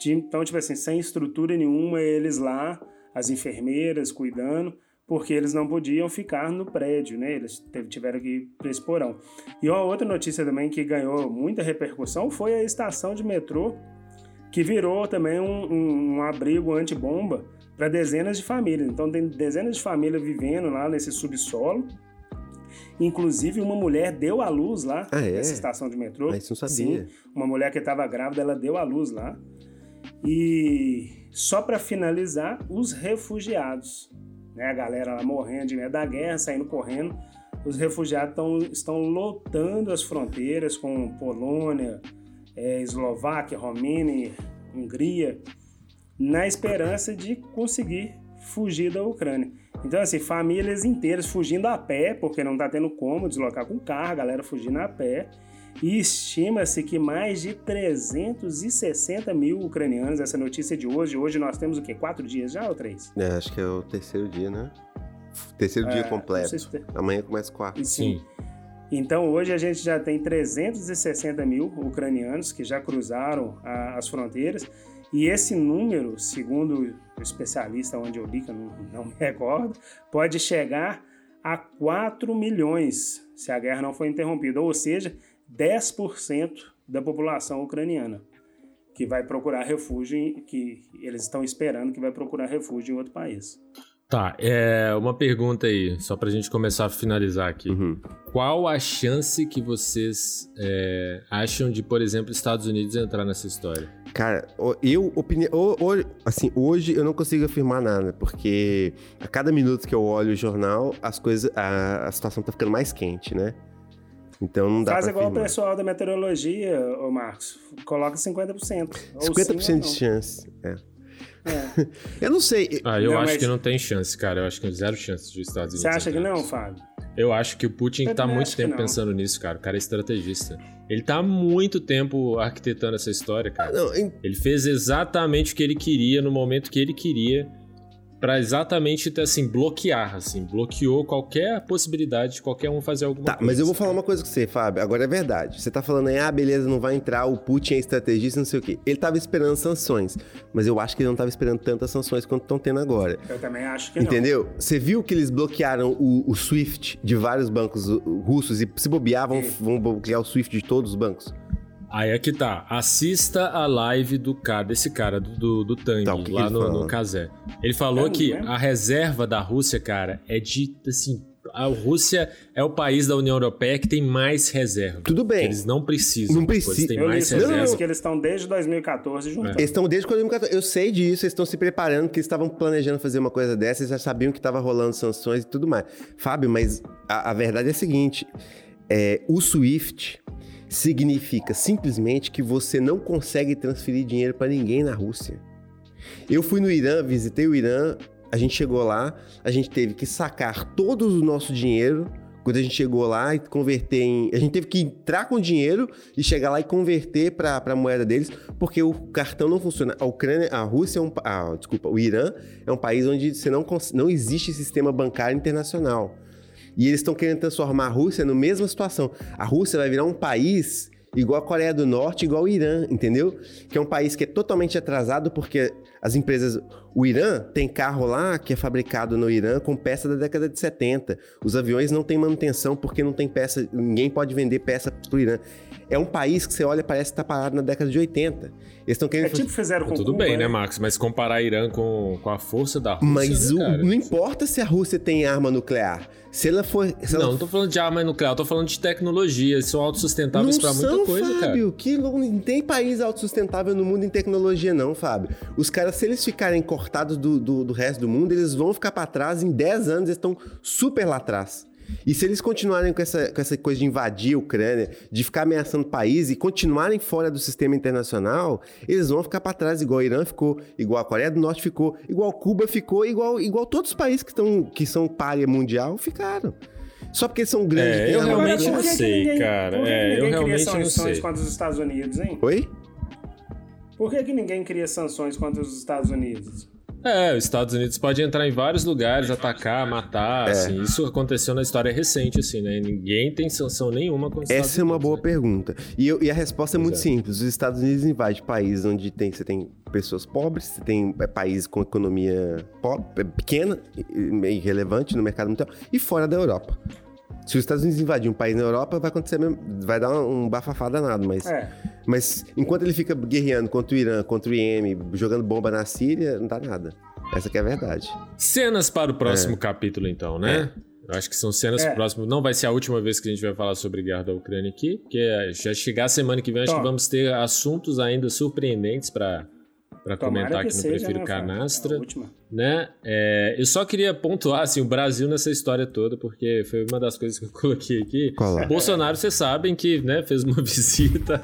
Então, tipo assim, sem estrutura nenhuma, eles lá, as enfermeiras cuidando, porque eles não podiam ficar no prédio, né? Eles tiveram que ir para esse porão. E uma outra notícia também que ganhou muita repercussão foi a estação de metrô, que virou também um, um, um abrigo antibomba para dezenas de famílias. Então, tem dezenas de famílias vivendo lá nesse subsolo Inclusive, uma mulher deu à luz lá, ah, é? nessa estação de metrô. Ah, isso não sabia. Sim, uma mulher que estava grávida, ela deu à luz lá. E só para finalizar, os refugiados. Né? A galera lá morrendo de medo da guerra, saindo correndo. Os refugiados tão, estão lotando as fronteiras com Polônia, é, Eslováquia, Romênia, Hungria, na esperança de conseguir fugir da Ucrânia. Então, assim, famílias inteiras fugindo a pé, porque não está tendo como deslocar com carro, a galera fugindo a pé. E estima-se que mais de 360 mil ucranianos, essa notícia de hoje, hoje nós temos o quê? Quatro dias já ou três? É, acho que é o terceiro dia, né? Terceiro é, dia completo. Se... Amanhã começa quarto. Sim. Sim. Então hoje a gente já tem 360 mil ucranianos que já cruzaram a, as fronteiras. E esse número, segundo o especialista onde eu li, que eu não, não me recordo, pode chegar a 4 milhões se a guerra não for interrompida, ou seja, 10% da população ucraniana que vai procurar refúgio, em, que eles estão esperando que vai procurar refúgio em outro país. Tá, é uma pergunta aí, só pra gente começar a finalizar aqui. Uhum. Qual a chance que vocês é, acham de, por exemplo, Estados Unidos entrar nessa história? Cara, eu, opini... assim, hoje eu não consigo afirmar nada, porque a cada minuto que eu olho o jornal, as coisas, a, a situação tá ficando mais quente, né? Então não dá Faz pra igual afirmar. o pessoal da meteorologia, ô Marcos. Coloca 50%. 50% de chance, é. É. eu não sei. Ah, eu Não, acho mas- que não tem chance, cara. Eu acho que zero chance dos Estados Unidos. Você acha que não. Fábio? Eu acho que o Putin tá também muito tempo não. pensando nisso, cara. O cara é estrategista. Ele tá há muito tempo arquitetando essa história, cara. Não, em- Ele fez exatamente o que ele queria no momento que ele queria. Para exatamente assim bloquear, assim, bloqueou qualquer possibilidade de qualquer um fazer alguma tá, coisa. mas eu vou falar uma coisa com você, Fábio. Agora é verdade. Você tá falando aí, ah, beleza, não vai entrar, o Putin é estrategista, não sei o quê. Ele tava esperando sanções, mas eu acho que ele não tava esperando tantas sanções quanto estão tendo agora. Eu também acho que Entendeu? Você viu que eles bloquearam o, o, SWIFT de vários bancos russos e se bobear, vão, vão bloquear o SWIFT de todos os bancos? Aí é que tá. Assista a live do cara, desse cara, do, do, do Tang, tá, lá no, no Kazé. Ele falou que né? a reserva da Rússia, cara, é de, assim, a Rússia é o país da União Europeia que tem mais reserva. Tudo bem. Eles não precisam. Não precisam. Tem mais reserva. Não, não. que eles estão desde 2014 juntando. É. Eles estão desde 2014. Eu sei disso, eles estão se preparando, que eles estavam planejando fazer uma coisa dessa, eles já sabiam que estava rolando sanções e tudo mais. Fábio, mas a, a verdade é a seguinte: é, o SWIFT significa simplesmente que você não consegue transferir dinheiro para ninguém na Rússia. Eu fui no Irã, visitei o Irã, a gente chegou lá, a gente teve que sacar todo o nosso dinheiro. Quando a gente chegou lá e converter em. A gente teve que entrar com dinheiro e chegar lá e converter para a moeda deles, porque o cartão não funciona. A Ucrânia, a Rússia é um. Ah, desculpa, o Irã é um país onde você não, não existe sistema bancário internacional. E eles estão querendo transformar a Rússia na mesma situação. A Rússia vai virar um país igual a Coreia do Norte, igual o Irã, entendeu? Que é um país que é totalmente atrasado porque as empresas. O Irã tem carro lá que é fabricado no Irã com peça da década de 70. Os aviões não têm manutenção porque não tem peça, ninguém pode vender peça pro Irã. É um país que você olha parece que tá parado na década de 80. Eles estão querendo. É tipo fizeram com Tudo bem, né, Max? Mas comparar Irã com, com a força da Rússia. Mas né, o, não importa se a Rússia tem arma nuclear. Se ela for. Se não, ela... não tô falando de arma nuclear, tô falando de tecnologia. Eles são autossustentáveis para muita coisa, Fábio, cara. Que não tem país autossustentável no mundo em tecnologia, não, Fábio. Os caras, se eles ficarem cortados do, do, do resto do mundo, eles vão ficar para trás. Em 10 anos, eles estão super lá atrás. E se eles continuarem com essa, com essa coisa de invadir a Ucrânia, de ficar ameaçando o país e continuarem fora do sistema internacional, eles vão ficar para trás, igual o Irã ficou, igual a Coreia do Norte ficou, igual Cuba ficou, igual, igual todos os países que, estão, que são párea mundial ficaram. Só porque são grandes. É, eu realmente não sei, ninguém, cara. É, eu realmente não sei. contra os Estados Unidos, hein? Oi? Por que, que ninguém cria sanções contra os Estados Unidos? É, os Estados Unidos pode entrar em vários lugares, atacar, matar, é. assim. Isso aconteceu na história recente, assim, né? Ninguém tem sanção nenhuma com os Essa Estados é uma Unidos, boa né? pergunta. E, eu, e, a resposta é muito simples. Os Estados Unidos invadem países onde tem, você tem pessoas pobres, você tem é, países com economia pobre, é, pequena, irrelevante no mercado mundial, e fora da Europa. Se os Estados Unidos invadir um país na Europa, vai acontecer mesmo, vai dar um bafafá danado, mas, é. mas enquanto ele fica guerreando contra o Irã, contra o Iêmen, jogando bomba na Síria, não dá nada. Essa que é a verdade. Cenas para o próximo é. capítulo, então, né? É. Eu acho que são cenas é. próximas. Não vai ser a última vez que a gente vai falar sobre guerra da Ucrânia aqui, porque já chegar a semana que vem, acho que vamos ter assuntos ainda surpreendentes para para comentar aqui no seja, Prefiro né, Canastra. Né? É, eu só queria pontuar assim, o Brasil nessa história toda, porque foi uma das coisas que eu [LAUGHS] coloquei aqui. Qual é? Bolsonaro, vocês sabem que né, fez uma [LAUGHS] visita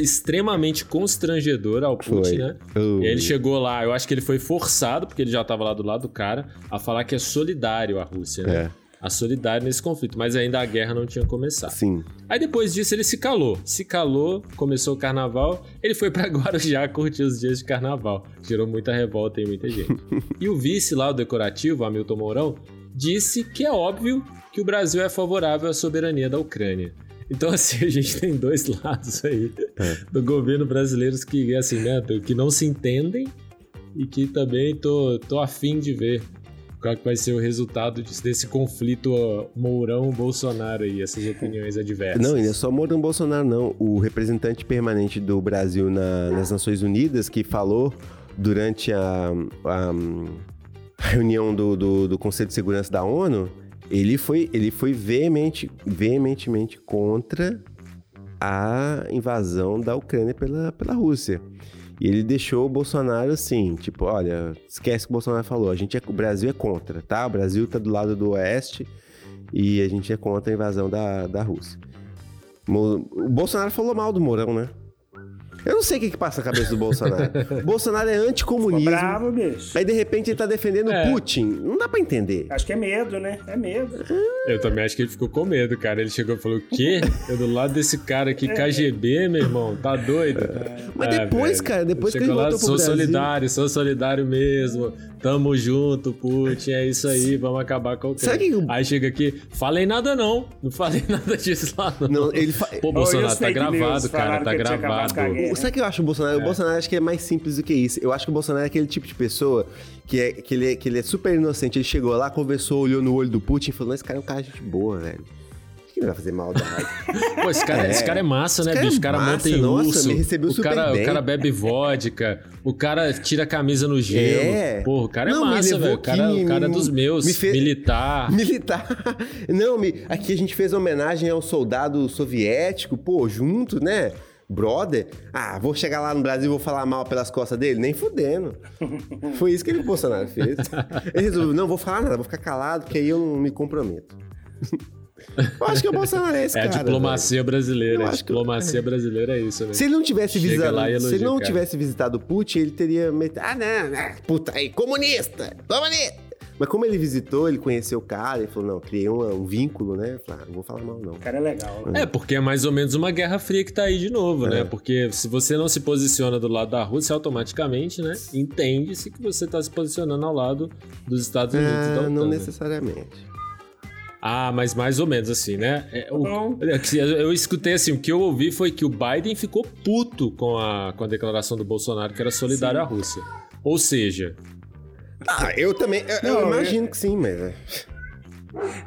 extremamente constrangedora ao Putin, foi. né? Uh. Ele chegou lá, eu acho que ele foi forçado, porque ele já estava lá do lado do cara, a falar que é solidário à Rússia, né? É a solidário nesse conflito, mas ainda a guerra não tinha começado. Sim. Aí depois disso ele se calou. Se calou, começou o carnaval, ele foi para [LAUGHS] Guarujá curtir os dias de carnaval. Gerou muita revolta em muita gente. [LAUGHS] e o vice lá, o decorativo, Hamilton Mourão, disse que é óbvio que o Brasil é favorável à soberania da Ucrânia. Então, [LAUGHS] assim, a gente tem dois lados aí é. do governo brasileiro que, assim, né, que não se entendem e que também tô, tô afim de ver qual que vai ser o resultado desse conflito Mourão-Bolsonaro aí, essas opiniões adversas. Não, e não é só Mourão-Bolsonaro, não. O representante permanente do Brasil na, nas Nações Unidas que falou durante a, a, a reunião do, do, do, Conselho de Segurança da ONU, ele foi, ele foi veemente, veementemente contra a invasão da Ucrânia pela, pela Rússia. E ele deixou o Bolsonaro assim, tipo, olha, esquece que o Bolsonaro falou, a gente é, o Brasil é contra, tá? O Brasil tá do lado do oeste e a gente é contra a invasão da, da Rússia. O Bolsonaro falou mal do Mourão, né? Eu não sei o que, que passa na cabeça do Bolsonaro. [LAUGHS] Bolsonaro é Ficou anticomunismo. bravo, bicho. Aí de repente ele tá defendendo É. Putin. Não dá pra entender. Acho que é medo, né? É medo. Eu também acho que ele ficou com medo, cara. Ele chegou e falou: o quê? Eu do lado desse cara aqui, KGB, meu irmão, tá doido? Mas É, depois, velho. cara, depois que Chegou ele lá, voltou pro sou Brasil. solidário, sou solidário mesmo. Tamo junto, Putin, é isso aí, vamos acabar com o Sabe que Aí chega aqui, falei nada não, não falei [LAUGHS] nada disso lá não. Não, ele fa- Pô, Bolsonaro, tá gravado, cara, tá gravado. O- Sabe o que eu acho o Bolsonaro? O Bolsonaro acho que é mais simples do que isso. Eu acho que o Bolsonaro é aquele tipo de pessoa que, é, que, ele, é, que ele é super inocente. Ele chegou lá, conversou, olhou no olho do Putin e falou: Esse cara é um cara de gente boa, velho. Que vai fazer maldade. [LAUGHS] Pô, esse cara, É. esse cara é massa, né, Esse cara bicho? é O cara massa, monta em nossa, urso. me recebeu o, super cara, bem. o cara bebe vodka. O cara tira a camisa no gelo. É. Porra, o cara é Não, me massa, velho. O cara, o cara é dos meus. me fez- Militar. [LAUGHS] Militar. Não, me- aqui a gente fez homenagem ao soldado soviético, pô, junto, né? Brother. Ah, vou chegar lá no Brasil e vou falar mal pelas costas dele? Nem fudendo. Foi isso que ele, Bolsonaro fez. [LAUGHS] Ele resolveu, não, vou falar nada, vou ficar calado, porque aí eu não me comprometo. Eu acho que o Bolsonaro é esse [LAUGHS] É a cara. diplomacia brasileira. Eu A acho que- diplomacia [LAUGHS] brasileira é isso, né? Se ele não tivesse Chega visitado, lá se ele não cara. tivesse visitado o Putin, ele teria metido, ah, não, não, puta aí, comunista, comunista. Mas como ele visitou, ele conheceu o cara, ele falou, não, criei um, um vínculo, né? Eu falei, ah, não vou falar mal, não. O cara é legal. né? É, porque é mais ou menos uma guerra fria que tá aí de novo, É. né? Porque se você não se posiciona do lado da Rússia, automaticamente, né? Entende-se que você tá se posicionando ao lado dos Estados Unidos Ah, OTAN, não né? necessariamente. Ah, mas mais ou menos assim, né? É, o- é que eu escutei assim, o que eu ouvi foi que o Biden ficou puto com a, com a declaração do Bolsonaro que era solidário à Rússia. Ou seja, Ah, eu também, eu, eu Não, imagino que sim, mas... é.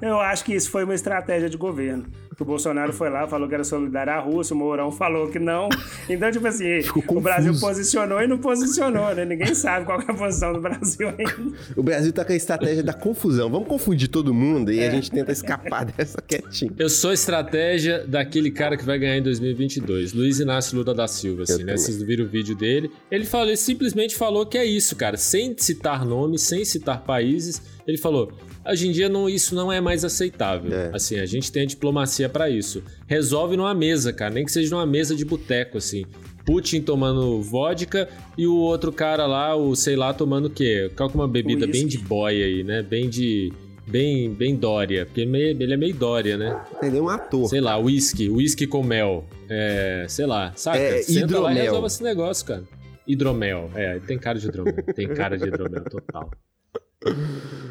Eu acho que isso foi uma estratégia de governo. Que o Bolsonaro foi lá, falou que era solidário à Rússia, o Mourão falou que não. Então, tipo assim, o Brasil posicionou e não posicionou, né? Ninguém sabe qual que é a posição do Brasil ainda. O Brasil tá com a estratégia da confusão. Vamos confundir todo mundo e a gente tenta escapar [LAUGHS] dessa quietinho. eu sou a estratégia daquele cara que vai ganhar em 2022, Luiz Inácio Lula da Silva, assim, Eu né? também. Vocês viram o vídeo dele. Ele falou, ele simplesmente falou que é isso, cara, sem citar nomes, sem citar países. Ele falou: hoje em dia não, isso não é mais aceitável. É. Assim, a gente tem a diplomacia pra isso. Resolve numa mesa, cara, nem que seja numa mesa de boteco, assim. Putin tomando vodka e o outro cara lá, o sei lá, tomando o quê? Que é uma bebida bem de boy aí, né? Bem de. Bem, bem Dória, porque ele, é meio- ele é meio Dória, né? Ele é um ator. Sei lá, whisky, whisky com mel. É, sei lá, saca? É, Senta lá e hidromel. resolve esse negócio, cara. Hidromel, é, tem cara de hidromel. tem cara de hidromel total.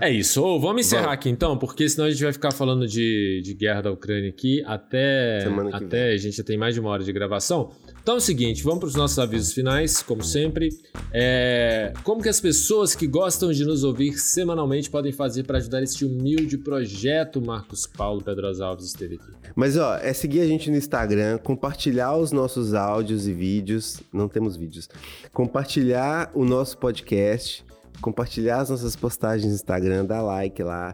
É isso. Vamos encerrar Vamos. aqui então, porque senão a gente vai ficar falando de, de guerra da Ucrânia aqui até. Até a gente já tem mais de uma hora de gravação. Então é o seguinte, vamos para os nossos avisos finais, como sempre. É, como que as pessoas que gostam de nos ouvir semanalmente podem fazer para ajudar este humilde projeto? Marcos Paulo Pedrosa Alves esteve aqui. Mas ó, é seguir a gente no Instagram, compartilhar os nossos áudios e vídeos. Não temos vídeos. Compartilhar o nosso podcast, compartilhar as nossas postagens no Instagram, dar like lá,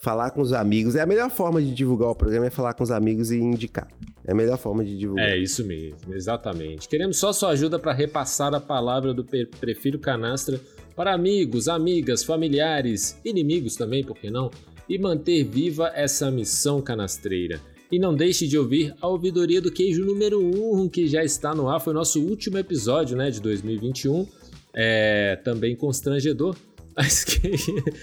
falar com os amigos. É a melhor forma de divulgar o programa é falar com os amigos e indicar. É a melhor forma de divulgar. É isso mesmo, exatamente. Queremos só sua ajuda para repassar a palavra do Prefiro Canastra para amigos, amigas, familiares, inimigos também, por que não? E manter viva essa missão canastreira. E não deixe de ouvir a ouvidoria do queijo número 1, que já está no ar. Foi nosso último episódio né, de 2021. É também constrangedor, [LAUGHS] mas que,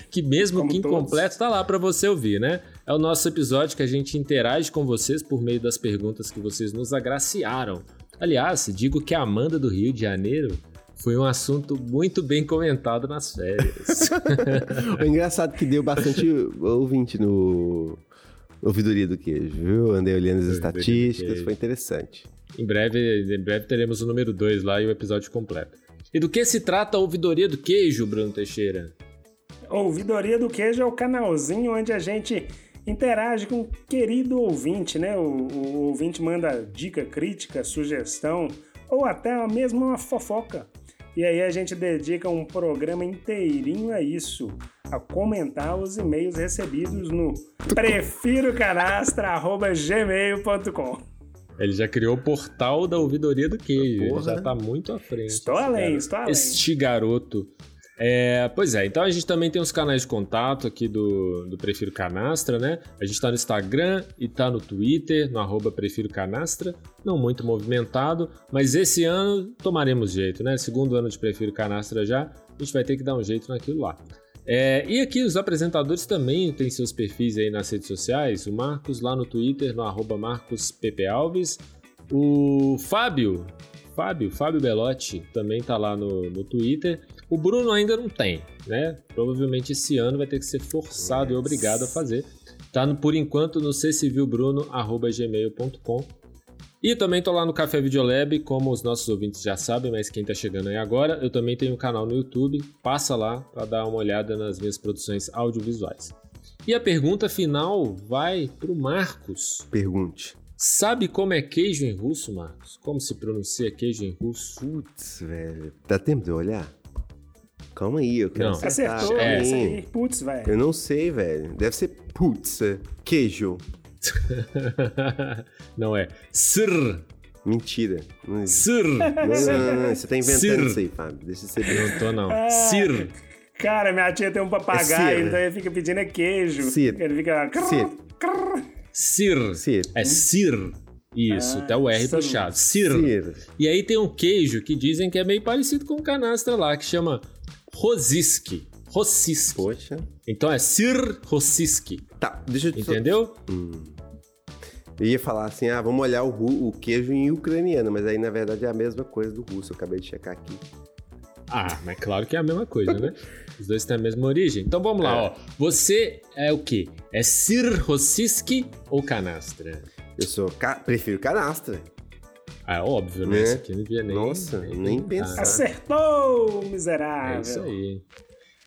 que mesmo Como que todos. incompleto está lá para você ouvir, né? É o nosso episódio que a gente interage com vocês por meio das perguntas que vocês nos agraciaram. Aliás, digo que a Amanda do Rio de Janeiro foi um assunto muito bem comentado nas férias. [LAUGHS] [LAUGHS] O engraçado é que deu bastante ouvinte no Ouvidoria do Queijo, viu? Andei olhando as estatísticas, foi interessante. em, breve, em breve teremos o número 2 lá e o episódio completo. E do que se trata a ouvidoria do queijo, Bruno Teixeira? Ouvidoria do Queijo é o canalzinho onde a gente interage com o querido ouvinte, né? O, o ouvinte manda dica, crítica, sugestão ou até mesmo uma fofoca. E aí a gente dedica um programa inteirinho a isso, a comentar os e-mails recebidos no prefirocadastra.gmail.com. Ele já criou o portal da ouvidoria do queijo. Ele Porra. já tá muito à frente. Estou além, estou além. Este garoto. É, pois é, então a gente também tem os canais de contato aqui do, do Prefiro Canastra, né? A gente tá no Instagram e tá no Twitter, no arroba Prefiro Canastra. Não muito movimentado, mas esse ano tomaremos jeito, né? Segundo ano de Prefiro Canastra já, a gente vai ter que dar um jeito naquilo lá. É, e aqui os apresentadores também têm seus perfis aí nas redes sociais. O Marcos lá no Twitter, no arroba MarcosPPAlves. O Fábio, Fábio, Fábio Belotti, também tá lá no, no Twitter. O Bruno ainda não tem, né? Provavelmente esse ano vai ter que ser forçado yes. e obrigado a fazer. Tá no, por enquanto no ccivilbruno.gmail.com e também tô lá no Café Videolab, como os nossos ouvintes já sabem, mas quem tá chegando aí agora, eu também tenho um canal no YouTube. Passa lá para dar uma olhada nas minhas produções audiovisuais. E a pergunta final vai pro Marcos. Pergunte. Sabe como é queijo em russo, Marcos? Como se pronuncia queijo em russo? Putz, velho. Dá tempo de olhar? Calma aí, eu quero não. Acertou, é. Putz, velho. Eu não sei, velho. Deve ser putz, é. queijo. [LAUGHS] não é. Sr. Mentira. Sr. Não, não, não, Você tá inventando Sir. isso aí, Fábio. Deixa eu ser Não tô, não. Ah, Sir. Cara, minha tia tem um papagaio, é então ele fica pedindo é queijo. Sir. Ele fica... Sir. Sir. Sir. É Sir. Isso, ah, até o R puxado. Sir. Sir. E aí tem um queijo que dizem que é meio parecido com o canastra lá, que chama Rosiski. Rossiski. Poxa. Então é Sir Rossiski. Tá, deixa eu te... Entendeu? Hum. Eu ia falar assim, ah, vamos olhar o, o, queijo em ucraniano, mas aí na verdade é a mesma coisa do russo, eu acabei de checar aqui. Ah, mas claro que é a mesma coisa, né? [LAUGHS] Os dois têm a mesma origem. Então vamos lá, é. ó. Você é o quê? É Sir Rossiski ou canastra? Eu sou. Ca... Prefiro canastra. Ah, é óbvio, né? Esse aqui não devia nem. Nossa, nem, nem pensar. Acertou, miserável. É isso aí.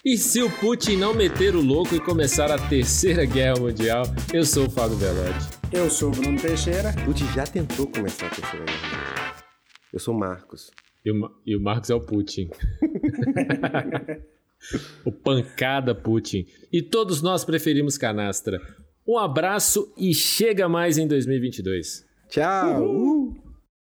E se o Putin não meter o louco e começar a terceira guerra mundial? Eu sou o Fábio Velotti. Eu sou o Bruno Teixeira. Putin já tentou começar a terceira guerra mundial. Eu sou o Marcos. E o, e o Marcos é o Putin. [LAUGHS] o pancada Putin. E todos nós preferimos canastra. Um abraço e chega mais em 2022. Tchau! Uhul.